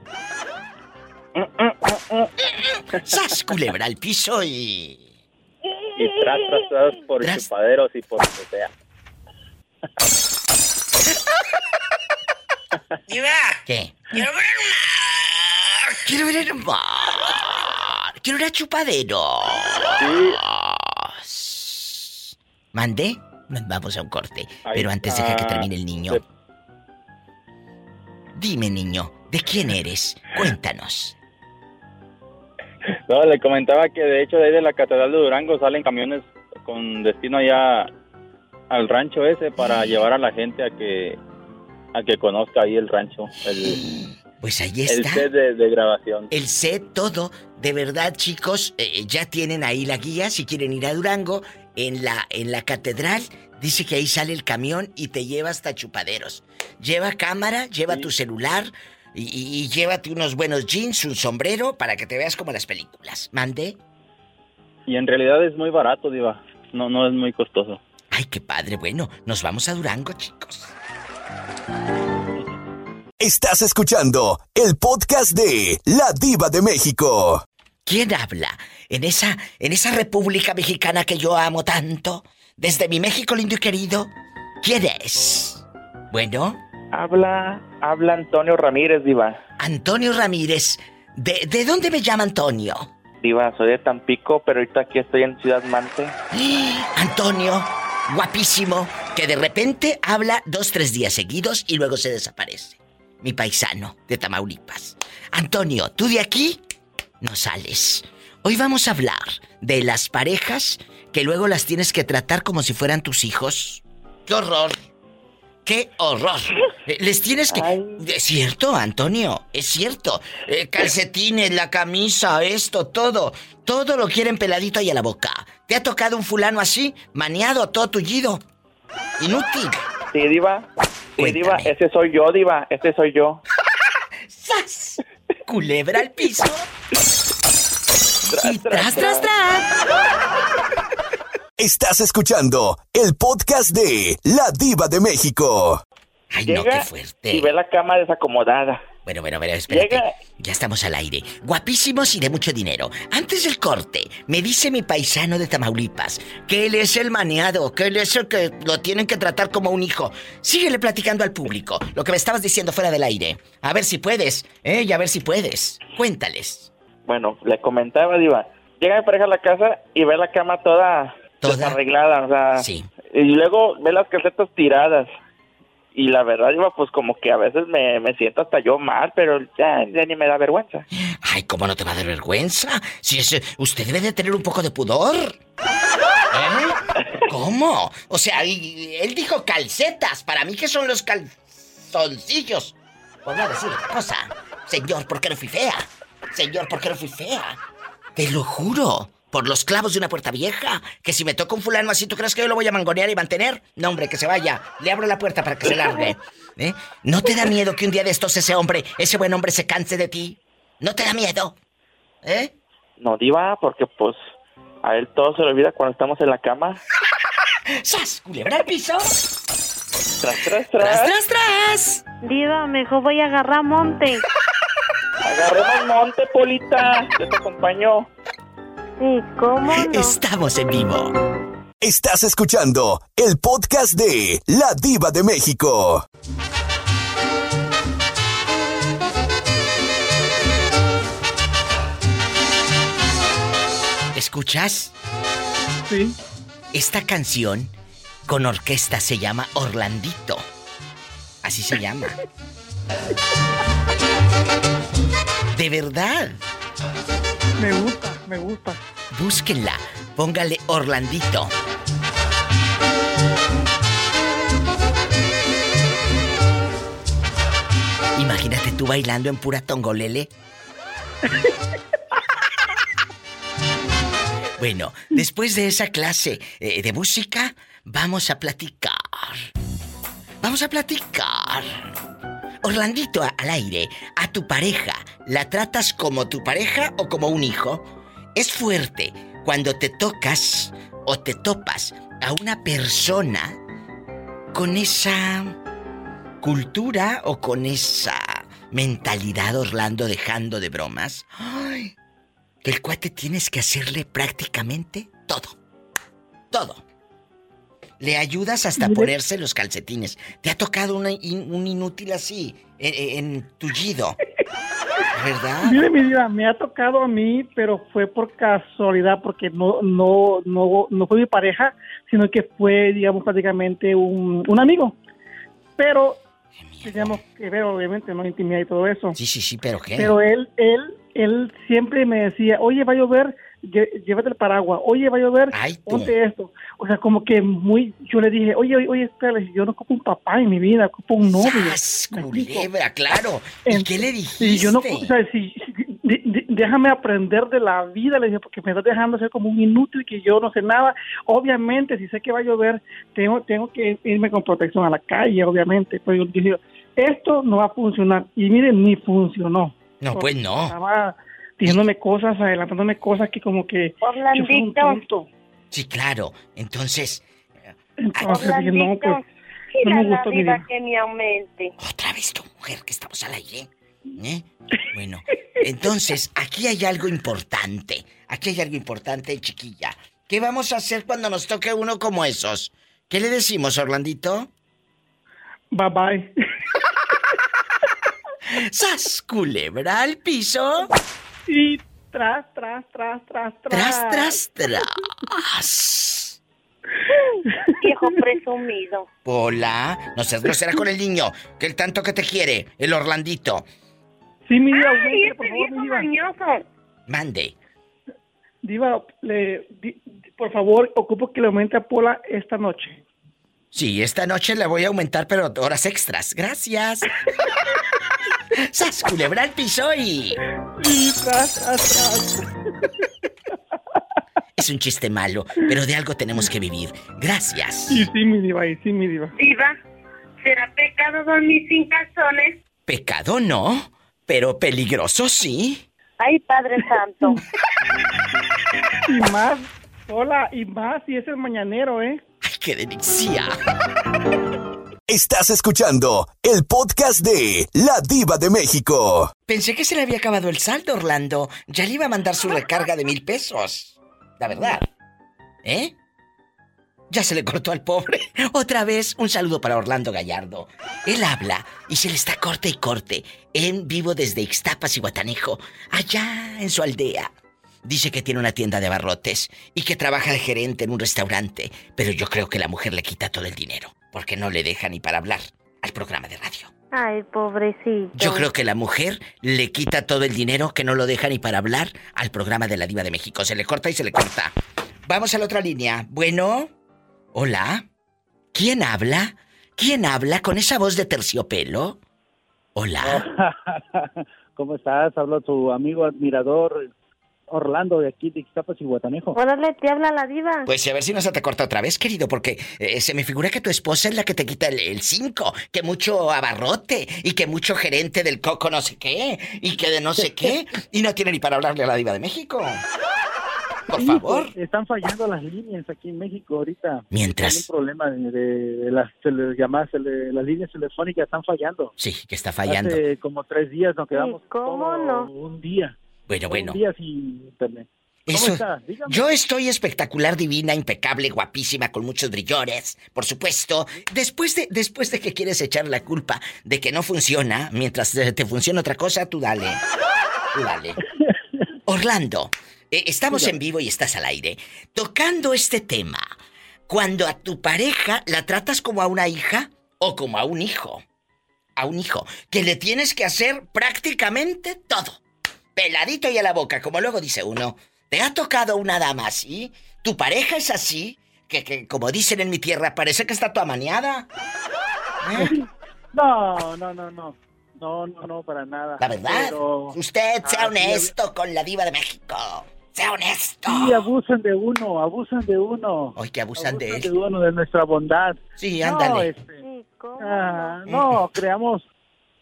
¡Sas, culebra al piso y... Y tras, tras, tras por Chupaderos y por donde sea. ¿Qué? Quiero ver el mar. Quiero ver el mar. Quiero ir a chupadero. Sí. ¿Mande? Vamos a un corte. Pero antes deja que termine el niño. Dime, niño, ¿de quién eres? Cuéntanos. No, le comentaba que de hecho de ahí de la Catedral de Durango salen camiones con destino allá al rancho ese para llevar a la gente a que a que conozca ahí el rancho. El, pues ahí está. El set de, grabación. El set, todo. De verdad, chicos, eh, ya tienen ahí la guía si quieren ir a Durango. En la, en la catedral dice que ahí sale el camión y te lleva hasta chupaderos. Lleva cámara, lleva tu celular y, y, llévate unos buenos jeans, un sombrero para que te veas como las películas. ¿Mande? Y en realidad es muy barato, Diva. No, no es muy costoso. Ay, qué padre. Bueno, nos vamos a Durango, chicos. Estás escuchando el podcast de La Diva de México. ¿Quién habla en esa en esa República Mexicana que yo amo tanto? Desde mi México lindo y querido. ¿Quién es? Bueno. Habla, habla Antonio Ramírez, Diva. Antonio Ramírez. ¿De, de dónde me llama Antonio? Diva, soy de Tampico, pero ahorita aquí estoy en Ciudad Mante. Antonio, guapísimo, que de repente habla dos, tres días seguidos y luego se desaparece mi paisano de Tamaulipas. Antonio, tú de aquí no sales. Hoy vamos a hablar de las parejas que luego las tienes que tratar como si fueran tus hijos. ¡Qué horror! ¡Qué horror! Eh, les tienes que... Es cierto, Antonio, es cierto. Eh, calcetines, la camisa, esto, todo. Todo lo quieren peladito ahí a la boca. ¿Te ha tocado un fulano así? Maniado, todo tullido. Inútil. Sí, Diva. Sí, Diva, ese soy yo, Diva, ese soy yo. ¡Sas! Culebra al piso. y tras, tras, tras. Estás escuchando el podcast de La Diva de México. Ay, no, qué fuerte. Y ve la cama desacomodada. Bueno, bueno, bueno, espérate. Ya estamos al aire. Guapísimos y de mucho dinero. Antes del corte, me dice mi paisano de Tamaulipas que él es el maneado, que él es el que lo tienen que tratar como un hijo. Síguele platicando al público lo que me estabas diciendo fuera del aire. A ver si puedes, ¿eh? Y a ver si puedes. Cuéntales. Bueno, le comentaba, Diva. Llega mi pareja a la casa y ve la cama toda, toda arreglada, o sea. Sí. Y luego ve las calcetas tiradas y la verdad, yo pues como que a veces me, siento hasta yo mal, pero ya, ya, ni me da vergüenza. Ay, ¿cómo no te va a dar vergüenza? Si es, usted debe de tener un poco de pudor. ¿Eh? ¿Cómo? O sea, él dijo calcetas. Para mí, ¿qué son los calzoncillos? Por no decir cosa. Señor, ¿por qué no fui fea? Señor, ¿por qué no fui fea? Te lo juro por los clavos de una puerta vieja. Que si me toca un fulano así, ¿tú crees que yo lo voy a mangonear y mantener? No, hombre, que se vaya. Le abro la puerta para que se largue. ¿Eh? ¿No te da miedo que un día de estos ese hombre, ese buen hombre, se canse de ti? ¿No te da miedo? ¿Eh? No, Diva, porque pues a él todo se le olvida cuando estamos en la cama. ¡Sas! ¿Culebra al piso? Tras, tras, tras. Tras, tras, tras. Diva, mejor voy a agarrar monte. Agarremos monte, Polita. Yo te acompaño. Sí, ¿cómo Estamos en vivo. Estás escuchando el podcast de La Diva de México. ¿Escuchas? Sí. Esta canción con orquesta se llama Orlandito. Así se llama. De verdad. Me gusta, me gusta. Búsquenla. Póngale Orlandito. Imagínate tú bailando en pura tongolele. bueno, después de esa clase eh, de música, vamos a platicar. Vamos a platicar. Orlandito al aire, a tu pareja, ¿la tratas como tu pareja o como un hijo? Es fuerte cuando te tocas o te topas a una persona con esa cultura o con esa mentalidad, Orlando, dejando de bromas. Ay, el cuate tienes que hacerle prácticamente todo. Todo. Le ayudas hasta ponerse los calcetines. ¿Te ha tocado un inútil así, en, tullido? ¿Verdad? Mire, mi vida, me ha tocado a mí, pero fue por casualidad, porque no, no, no, no fue mi pareja, sino que fue, digamos, prácticamente un, un amigo. Pero teníamos que ver, obviamente, no intimidad y todo eso. Sí, sí, sí, pero ¿qué? Pero él, él, él siempre me decía, oye, va a llover, llévate el paraguas, oye, va a llover, ponte esto. O sea, como que muy, yo le dije, oye, oye, oye, yo no ocupo un papá en mi vida, ocupo un novio. culebra, claro! ¿Y qué le dijiste? Y yo no, o sea, si, déjame aprender de la vida, le dije, porque me estás dejando ser como un inútil que yo no sé nada. Obviamente, si sé que va a llover, tengo, tengo que irme con protección a la calle, obviamente. Pues yo dije, esto no va a funcionar. Y miren, ni funcionó. No, pues no. Estaba diciéndome cosas, adelantándome cosas que como que... Orlandito. Sí, claro. Entonces... Entonces dije, no, pues... No me gustó, la que me aumente. Otra vez tu mujer, que estamos al aire. ¿Eh? Bueno, entonces, aquí hay algo importante. Aquí hay algo importante, chiquilla. ¿Qué vamos a hacer cuando nos toque uno como esos? ¿Qué le decimos, Orlandito? Bye bye. ¡Sas, culebra al piso! Y tras, tras, tras, tras, tras. Tras, tras, tras. Viejo presumido. Hola, no seas grosera con el niño, que el tanto que te quiere, el Orlandito. Sí, mi diva, Ay, por favor, mi diva. Mande. Diva, le, por favor, ocupo que le aumente a Pola esta noche. Sí, esta noche le voy a aumentar, pero horas extras. Gracias. ¡Sas, culebra al piso y... Es un chiste malo, pero de algo tenemos que vivir. Gracias. Sí, sí, mi diva, sí, mi diva. Diva, ¿será pecado dormir sin calzones? Pecado no, pero peligroso sí. Ay, Padre Santo. y más, hola, y más, y es el mañanero, ¿eh? ¡Ay, qué delicia! Estás escuchando el podcast de La Diva de México. Pensé que se le había acabado el saldo, Orlando. Ya le iba a mandar su recarga de mil pesos. La verdad. ¿Eh? Ya se le cortó al pobre. Otra vez, un saludo para Orlando Gallardo. Él habla y se le está corte y corte. En vivo desde Ixtapas y Guatanejo, allá en su aldea. Dice que tiene una tienda de barrotes y que trabaja de gerente en un restaurante, pero yo creo que la mujer le quita todo el dinero, porque no le deja ni para hablar al programa de radio. Ay, pobrecito. Yo creo que la mujer le quita todo el dinero que no lo deja ni para hablar al programa de la Diva de México. Se le corta y se le corta. Vamos a la otra línea. Bueno. Hola. ¿Quién habla? ¿Quién habla con esa voz de terciopelo? Hola. ¿Cómo estás? Habla tu amigo admirador Orlando de aquí de Ixtapas y Guatanejo. Órale, te habla la diva. Pues a ver si no se te corta otra vez, querido, porque eh, se me figura que tu esposa es la que te quita el 5, que mucho abarrote y que mucho gerente del coco no sé qué y que de no sé qué y no tiene ni para hablarle a la diva de México. Por favor. Pues, están fallando las líneas aquí en México ahorita. Mientras. Hay un problema de, las llamadas, las líneas telefónicas están fallando. Sí, que está fallando. Hace como tres días nos quedamos ¿Cómo no? un día. Bueno, bueno. Un día sin internet. Eso, yo estoy espectacular, divina, impecable, guapísima, con muchos brillones, por supuesto. Después de, después de que quieres echar la culpa de que no funciona, mientras te funciona otra cosa, tú dale. Tú dale. Orlando, eh, estamos en vivo y estás al aire. Tocando este tema, cuando a tu pareja la tratas como a una hija o como a un hijo. A un hijo, que le tienes que hacer prácticamente todo. Peladito y a la boca, como luego dice uno. ¿Te ha tocado una dama así? ¿Tu pareja es así? Que, que como dicen en mi tierra, parece que está tu amaneada. No, no, no, no. No, no, no, para nada. La verdad. Usted sea honesto con la diva de México. Sea honesto. Sí, abusan de uno, abusan de uno. Ay, que abusan, de él. de uno, de nuestra bondad. Sí, ándale. No, este, ah, no creamos,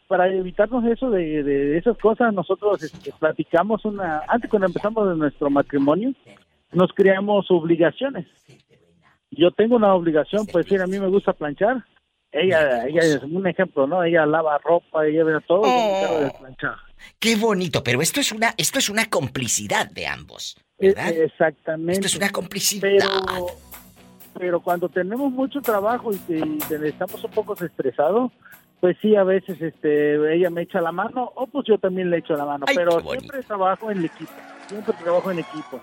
para evitarnos eso de, esas cosas, nosotros este, platicamos una, antes cuando empezamos de nuestro matrimonio, nos creamos obligaciones. Yo tengo una obligación, pues decir, a mí me gusta planchar, ella, ella es un ejemplo, ¿no? Ella lava ropa, ella ve todo, oh. Qué bonito, pero esto es una, esto es una complicidad de ambos, ¿verdad? Exactamente. Esto es una complicidad. Pero, pero cuando tenemos mucho trabajo y, estamos un poco estresados, pues sí, a veces este, ella me echa la mano, o pues yo también le echo la mano, pero siempre trabajo en equipo, siempre trabajo en equipo.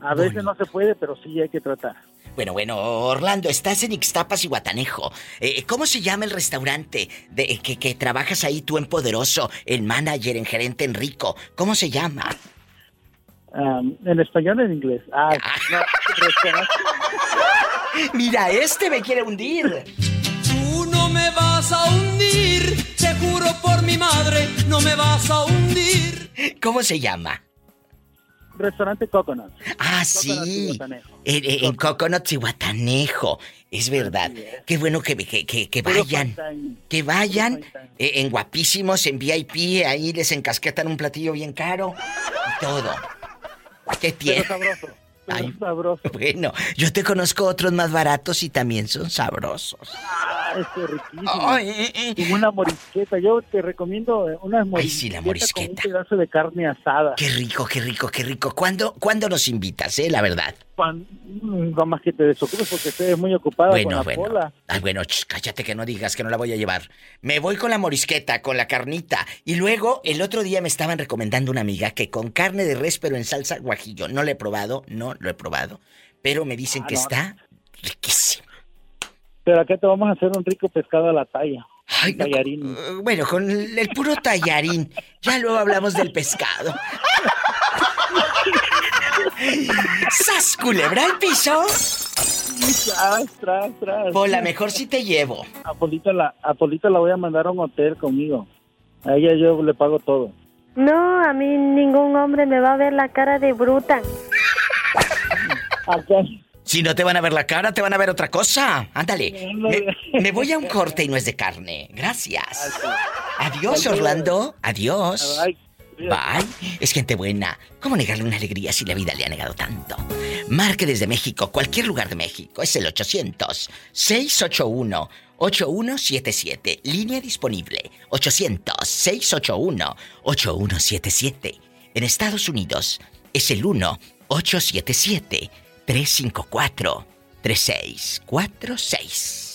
a veces no se puede, pero sí hay que tratar. Bueno, bueno, Orlando, estás en Ixtapas y Guatanejo. Eh, ¿Cómo se llama el restaurante de, que, que, trabajas ahí tú en Poderoso, el manager, en gerente Enrico? ¿Cómo se llama? en español o en inglés. Ah, no, Mira, este me quiere hundir. Vas a hundir, te juro por mi madre, no me vas a hundir. ¿Cómo se llama? Restaurante Coconut. Ah, sí. En, Coconut y Guatanejo. Es verdad. Qué bueno que, que, vayan. Que vayan eh, en guapísimos, en VIP. Ahí les encasquetan un platillo bien caro. Y todo. ¿Qué tiene? Ay, sabroso. Bueno, yo te conozco otros más baratos y también son sabrosos. Ah, es riquísimo. Como una morisqueta. Yo te recomiendo una morisqueta. Ay, sí, la morisqueta. Con un pedazo de carne asada. Qué rico, qué rico, qué rico. ¿Cuándo, ¿cuándo nos invitas, eh? La verdad. No más que te desocupes porque estoy muy ocupada con la bueno. Ay, bueno, cállate que no digas que no la voy a llevar. Me voy con la morisqueta, con la carnita. Y luego, el otro día me estaban recomendando una amiga que con carne de res, pero en salsa guajillo. No la he probado, no lo he probado. Pero me dicen ah, que está riquísima. Pero acá te vamos a hacer un rico pescado a la talla. Ay, tallarín. Uh, bueno, con el puro tallarín. Ya luego hablamos del pescado. ¡Sas, culebra al piso! Tras, tras, tras. Pola, mejor si te llevo. A Polita, la, a Polita la voy a mandar a un hotel conmigo. A ella yo le pago todo. No, a mí ningún hombre me va a ver la cara de bruta. Si no te van a ver la cara, te van a ver otra cosa. Ándale. Me, voy a un corte y no es de carne. Gracias. Adiós, Orlando. Adiós. Bye. Es gente buena. ¿Cómo negarle una alegría si la vida le ha negado tanto? Marque desde México, cualquier lugar de México. Es el 800-681-8177. Línea disponible. 800-681-8177. En Estados Unidos es el 1-877-354-3646.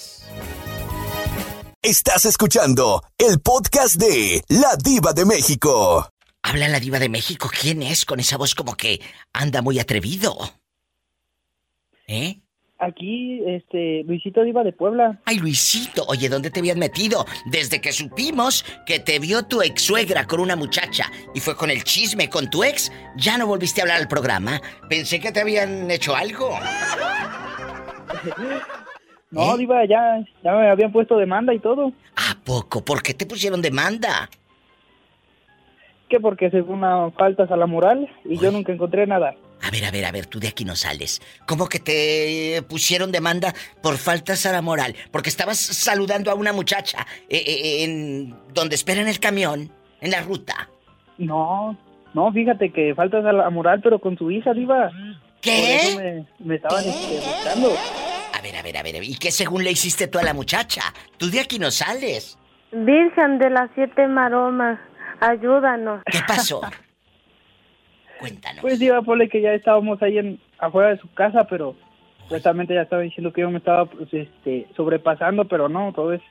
Estás escuchando el podcast de La Diva de México. Habla la Diva de México. ¿Quién es con esa voz como que anda muy atrevido? ¿Eh? Aquí, este, Luisito Diva de Puebla. Ay, Luisito, oye, ¿dónde te habías metido? Desde que supimos que te vio tu ex suegra con una muchacha y fue con el chisme con tu ex, ya no volviste a hablar al programa. Pensé que te habían hecho algo. No, ¿Eh? Diva, ya, ya me habían puesto demanda y todo. ¿A poco? ¿Por qué te pusieron demanda? Que porque según faltas a la moral y yo nunca encontré nada. A ver, a ver, a ver, tú de aquí no sales. ¿Cómo que te pusieron demanda por faltas a la moral? Porque estabas saludando a una muchacha eh, eh, en donde esperan el camión, en la ruta. No, no, fíjate que faltas a la moral, pero con su hija, Diva. ¿Qué? me, me estaban este, buscando ver, a ver, a ver. ¿Y qué según le hiciste tú a la muchacha? Tú de aquí no sales. Virgen de las siete maromas, ayúdanos. ¿Qué pasó? Cuéntanos. Pues iba a que ya estábamos ahí en, afuera de su casa, pero supuestamente ya estaba diciendo que yo me estaba pues, este, sobrepasando, pero no, todo es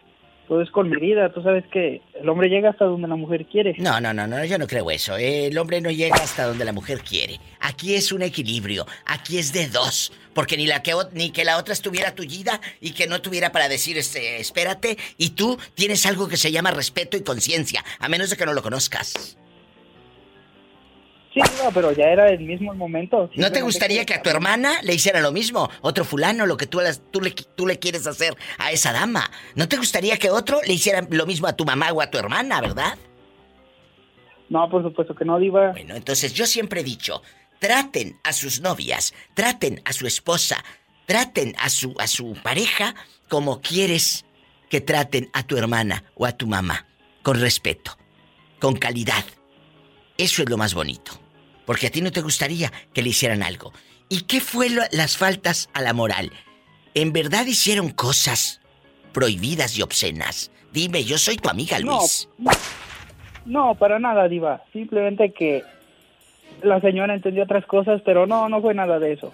todo es con medida. Tú sabes que el hombre llega hasta donde la mujer quiere. No, no, no, no, yo no creo eso. El hombre no llega hasta donde la mujer quiere. Aquí es un equilibrio. Aquí es de dos. Porque ni la que ni que la otra estuviera tullida y que no tuviera para decir este, espérate. Y tú tienes algo que se llama respeto y conciencia, a menos de que no lo conozcas. Sí, no, pero ya era el mismo momento. ¿No te gustaría que a tu hermana le hiciera lo mismo? Otro fulano, lo que tú, tú, le, tú le quieres hacer a esa dama. ¿No te gustaría que otro le hiciera lo mismo a tu mamá o a tu hermana, verdad? No, por supuesto que no, Diva. Bueno, entonces yo siempre he dicho, traten a sus novias, traten a su esposa, traten a su, a su pareja como quieres que traten a tu hermana o a tu mamá. Con respeto, con calidad. Eso es lo más bonito. Porque a ti no te gustaría que le hicieran algo. ¿Y qué fue las faltas a la moral? ¿En verdad hicieron cosas prohibidas y obscenas? Dime, yo soy tu amiga, Luis. No, no, para nada, Diva. Simplemente que la señora entendió otras cosas, pero no, no fue nada de eso.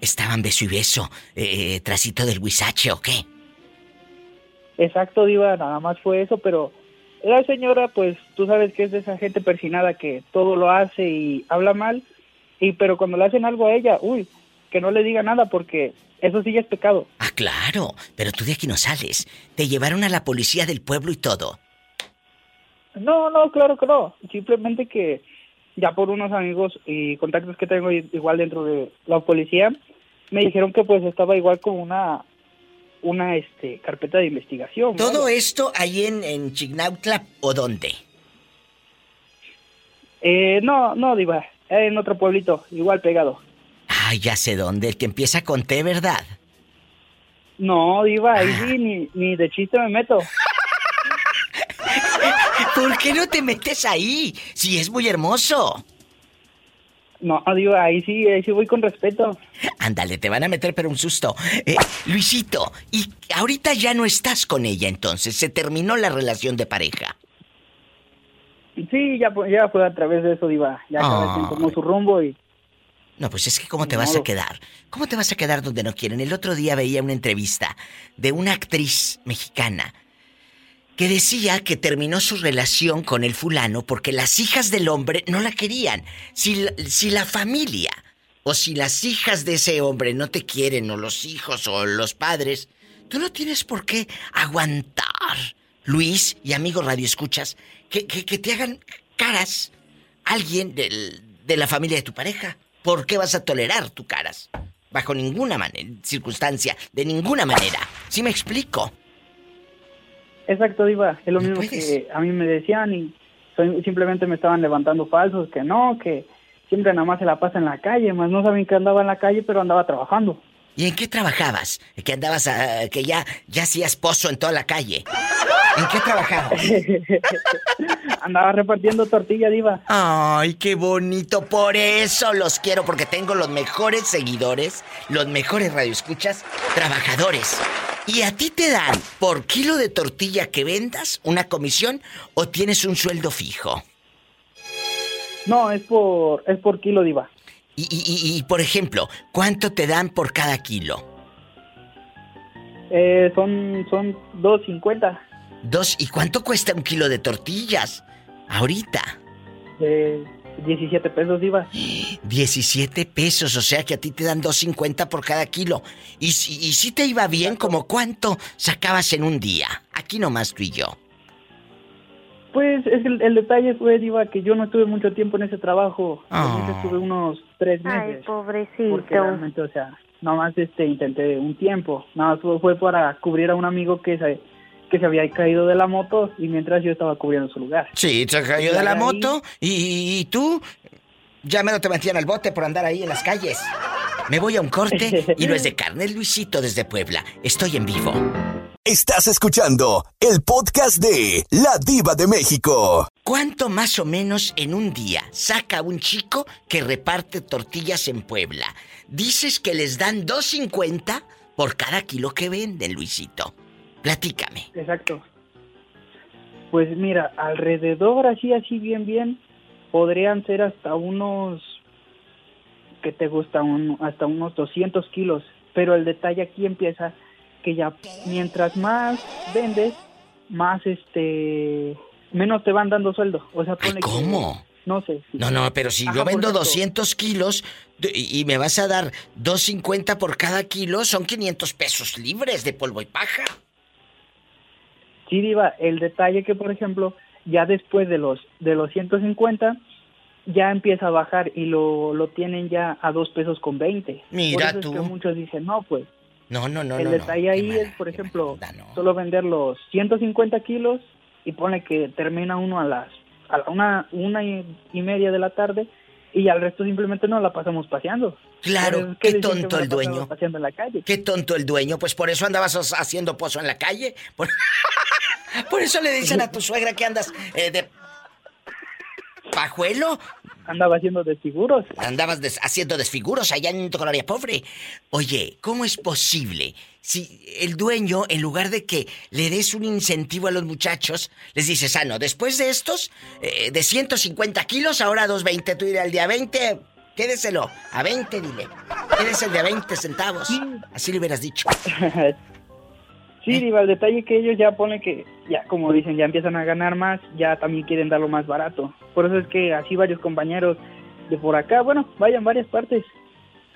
¿Estaban beso y beso, eh, trasito del huizache o qué? Exacto, Diva, nada más fue eso, pero la señora, pues tú sabes que es de esa gente persinada que todo lo hace y habla mal, y pero cuando le hacen algo a ella, uy, que no le diga nada porque eso sí ya es pecado. Ah, claro, pero tú de aquí no sales. Te llevaron a la policía del pueblo y todo. No, no, claro que no. Simplemente que ya por unos amigos y contactos que tengo igual dentro de la policía, me dijeron que pues estaba igual como una una este, carpeta de investigación. ¿Todo esto ahí en, en Chignautla o dónde? Eh, no, no, Diva, en otro pueblito, igual pegado. Ah, ya sé dónde, el que empieza con T, ¿verdad? No, Diva, ahí ah. sí, ni, ni de chiste me meto. ¿Por qué no te metes ahí? Si es muy hermoso. No, digo, ahí sí, ahí sí voy con respeto. Ándale, te van a meter pero un susto. Eh, Luisito, y ahorita ya no estás con ella entonces, se terminó la relación de pareja. Sí, ya, ya fue a través de eso, Diva. Ya oh. tomó su rumbo y... No, pues es que ¿cómo te vas a quedar? ¿Cómo te vas a quedar donde no quieren? El otro día veía una entrevista de una actriz mexicana que decía que terminó su relación con el fulano porque las hijas del hombre no la querían. Si, si la familia o si las hijas de ese hombre no te quieren o los hijos o los padres, tú no tienes por qué aguantar, Luis y amigo Radio Escuchas, que, que, te hagan caras alguien de la familia de tu pareja. ¿Por qué vas a tolerar tu caras? Bajo ninguna circunstancia, de ninguna manera. ¿Sí me explico? Exacto, Diva. Es lo mismo que a mí me decían y simplemente me estaban levantando falsos, que no, que siempre nada más se la pasa en la calle, más no saben que andaba en la calle, pero andaba trabajando. ¿Y en qué trabajabas? Que andabas, a, que ya, ya hacías pozo en toda la calle. ¿En qué trabajabas? Andaba repartiendo tortilla, diva. Ay, qué bonito. Por eso los quiero, porque tengo los mejores seguidores, los mejores radioescuchas, trabajadores. ¿Y a ti te dan por kilo de tortilla que vendas una comisión o tienes un sueldo fijo? No, es por, es por kilo, diva. Y, y, y, por ejemplo, ¿cuánto te dan por cada kilo? Eh, son, son 2.50. Dos, ¿y cuánto cuesta un kilo de tortillas? Ahorita. Eh, 17 pesos, Diva. 17 pesos, o sea que a ti te dan 2.50 por cada kilo. ¿Y si, y si te iba bien, como cuánto sacabas en un día? Aquí nomás tú y yo. Pues es el, el, detalle fue, Diva, que yo no estuve mucho tiempo en ese trabajo. Oh. Estuve unos tres meses. Ay, pobrecito. Porque realmente, o sea, más este, intenté un tiempo. Nada más fue para cubrir a un amigo que se, que se había caído de la moto y mientras yo estaba cubriendo su lugar. Sí, se cayó de la moto y, tú ya me lo te metían al bote por andar ahí en las calles. Me voy a un corte y no es de carne, Luisito desde Puebla. Estoy en vivo. Estás escuchando el podcast de La Diva de México. ¿Cuánto más o menos en un día saca un chico que reparte tortillas en Puebla? Dices que les dan 2.50 por cada kilo que venden, Luisito. Platícame. Exacto. Pues mira, alrededor, así, así, bien, bien, podrían ser hasta unos, que te gusta? Un, hasta unos 200 kilos. Pero el detalle aquí empieza que ya mientras más vendes, más este, menos te van dando sueldo. O sea, pone ¿Cómo? no sé. No, no, pero si yo vendo 200 kilos y me vas a dar 2.50 por cada kilo, son 500 pesos libres de polvo y paja. Sí, Diva, el detalle que, por ejemplo, ya después de los, de los 150, ya empieza a bajar y lo, lo tienen ya a dos pesos con 20. Mira tú. que muchos dicen, no, pues. No, no, no. El detalle ahí es, por ejemplo, solo vender los 150 kilos y pone que termina uno a las a la una, una y, media de la tarde y al resto simplemente no la pasamos paseando. Claro, qué tonto el dueño. Paseando en la calle. Qué tonto el dueño, pues por eso andabas haciendo pozo en la calle. Por, por eso le dicen a tu suegra que andas eh, de pajuelo. Andaba haciendo desfiguros. Andabas haciendo desfiguros allá en Tocolaria Pobre. Oye, ¿cómo es posible si el dueño, en lugar de que le des un incentivo a los muchachos, les dices, ah, no, después de estos, eh, de 150 kilos, ahora 220, tú irás al día 20, quédeselo, a 20, dile. Quédese el de 20 centavos. Así le hubieras dicho. Sí, ¿Eh? Diva, el detalle que ellos ya ponen que, ya como dicen, ya empiezan a ganar más, ya también quieren darlo más barato. Por eso es que así varios compañeros de por acá, bueno, vayan varias partes.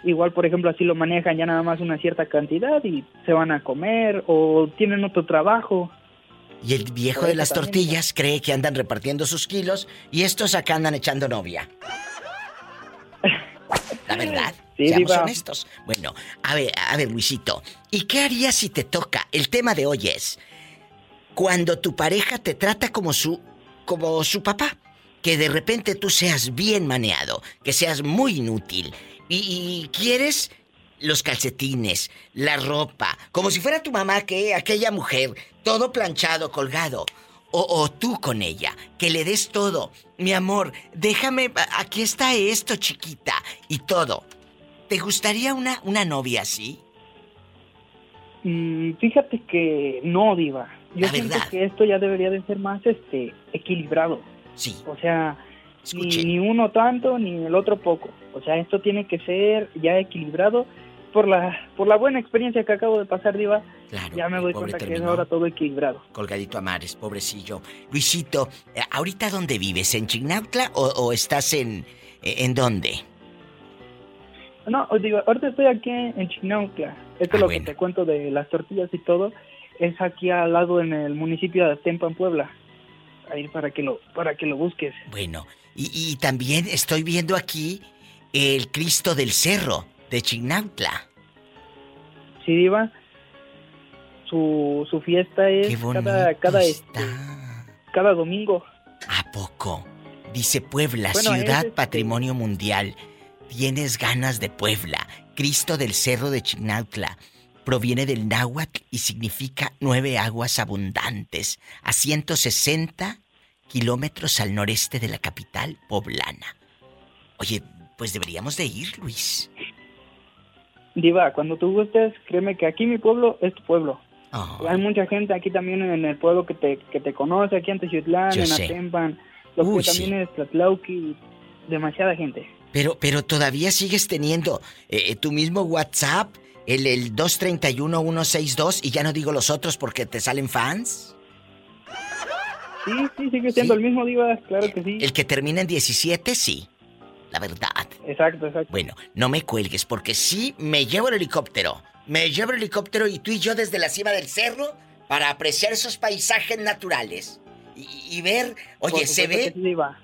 Igual, por ejemplo, así lo manejan ya nada más una cierta cantidad y se van a comer o tienen otro trabajo. Y el viejo de las tortillas cree que andan repartiendo sus kilos y estos acá andan echando novia. La verdad. Seamos honestos. Bueno, a ver, a ver, Luisito. ¿Y qué harías si te toca? El tema de hoy es cuando tu pareja te trata como su como su papá, que de repente tú seas bien maneado, que seas muy inútil y, quieres los calcetines, la ropa, como si fuera tu mamá, que aquella mujer, todo planchado, colgado. O, o, tú con ella, que le des todo. Mi amor, déjame, aquí está esto, chiquita, y todo. ¿Te gustaría una, una novia así? Mm, fíjate que no, Diva. Yo siento que esto ya debería de ser más este equilibrado. Sí. O sea, ni, uno tanto ni el otro poco. O sea, esto tiene que ser ya equilibrado por la por la buena experiencia que acabo de pasar, Diva. Claro, ya me doy cuenta que es ahora todo equilibrado. Colgadito a mares, pobrecillo. Luisito, eh, ¿ahorita dónde vives? ¿En Chignautla o, o estás en, en dónde? No, os digo, ahorita estoy aquí en Chinauca. Esto es ah, lo que te cuento de las tortillas y todo. Es aquí al lado en el municipio de Tempa, en Puebla. Ahí para que lo, para que lo busques. Bueno, y, también estoy viendo aquí el Cristo del Cerro de Chignautla. Sí, Diva. Su, su fiesta es cada, cada, este, cada domingo. ¿A poco? Dice Puebla, ciudad este patrimonio mundial. Tienes ganas de Puebla, Cristo del Cerro de Chignautla. proviene del náhuatl y significa nueve aguas abundantes, a 160 kilómetros al noreste de la capital poblana. Oye, pues deberíamos de ir, Luis. Diva, cuando tú gustes, créeme que aquí mi pueblo es tu pueblo. Hay mucha gente aquí también en el pueblo que te, que te conoce, aquí en Techiutlán, en Atempan, lo que también es Tlatlauqui, demasiada gente. Pero, pero todavía sigues teniendo eh, eh, tu mismo WhatsApp, el, el 231-162, y ya no digo los otros porque te salen fans. Sí, sí, sigue siendo el mismo Diva, claro que sí. El que termina en 17, sí. La verdad. Exacto, exacto. Bueno, no me cuelgues porque sí me llevo el helicóptero. Me llevo el helicóptero y tú y yo desde la cima del cerro para apreciar esos paisajes naturales. Y, ver, oye, se ve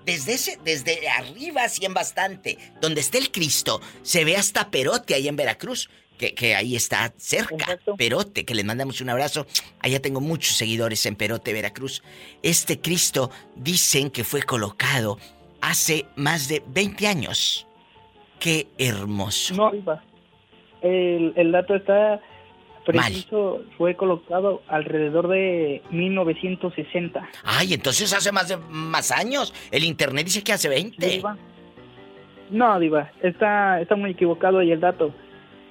desde ese, desde arriba, así en bastante. Donde está el Cristo, se ve hasta Perote ahí en Veracruz, que, que ahí está cerca. Perote, que le mandamos un abrazo. Allá tengo muchos seguidores en Perote, Veracruz. Este Cristo dicen que fue colocado hace más de 20 años. Qué hermoso. No, el, el dato está preciso, fue colocado alrededor de 1960. Ay, entonces hace más de más años. El internet dice que hace 20. No, Diva, está, está muy equivocado ahí el dato.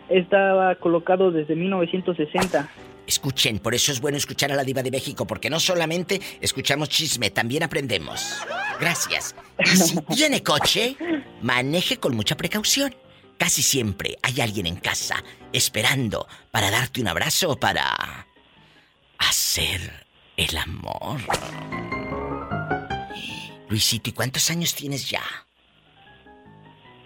Estaba colocado desde 1960. Escuchen, por eso es bueno escuchar a la diva de México, porque no solamente escuchamos chisme, también aprendemos. Gracias. Y si tiene coche, maneje con mucha precaución. Casi siempre hay alguien en casa esperando para darte un abrazo o para hacer el amor. Luisito, ¿y cuántos años tienes ya?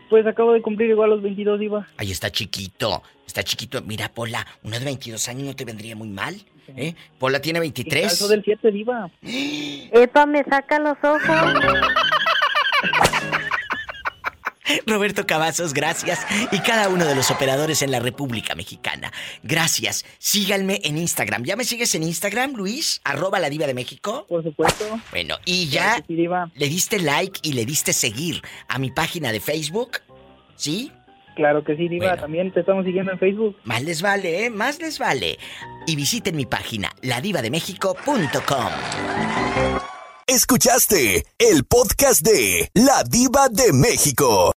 Pues acabo de cumplir igual los 22, Iba. Ahí está chiquito, está chiquito. Mira, Pola, uno de 22 años no te vendría muy mal. ¿eh? Pola tiene 23. Calzo del 7, Diva. Epa, me saca los ojos. Roberto Cavazos, gracias. Y cada uno de los operadores en la República Mexicana. Gracias. Síganme en Instagram. ¿Ya me sigues en Instagram, Luis? Arroba la diva de México. Por supuesto. Bueno, y ya le diste like y le diste seguir a mi página de Facebook. ¿Sí? Claro que sí, Diva. También te estamos siguiendo en Facebook. Más les vale, ¿eh? Más les vale. Y visiten mi página, ladivademéxico.com. Escuchaste el podcast de La Diva de México.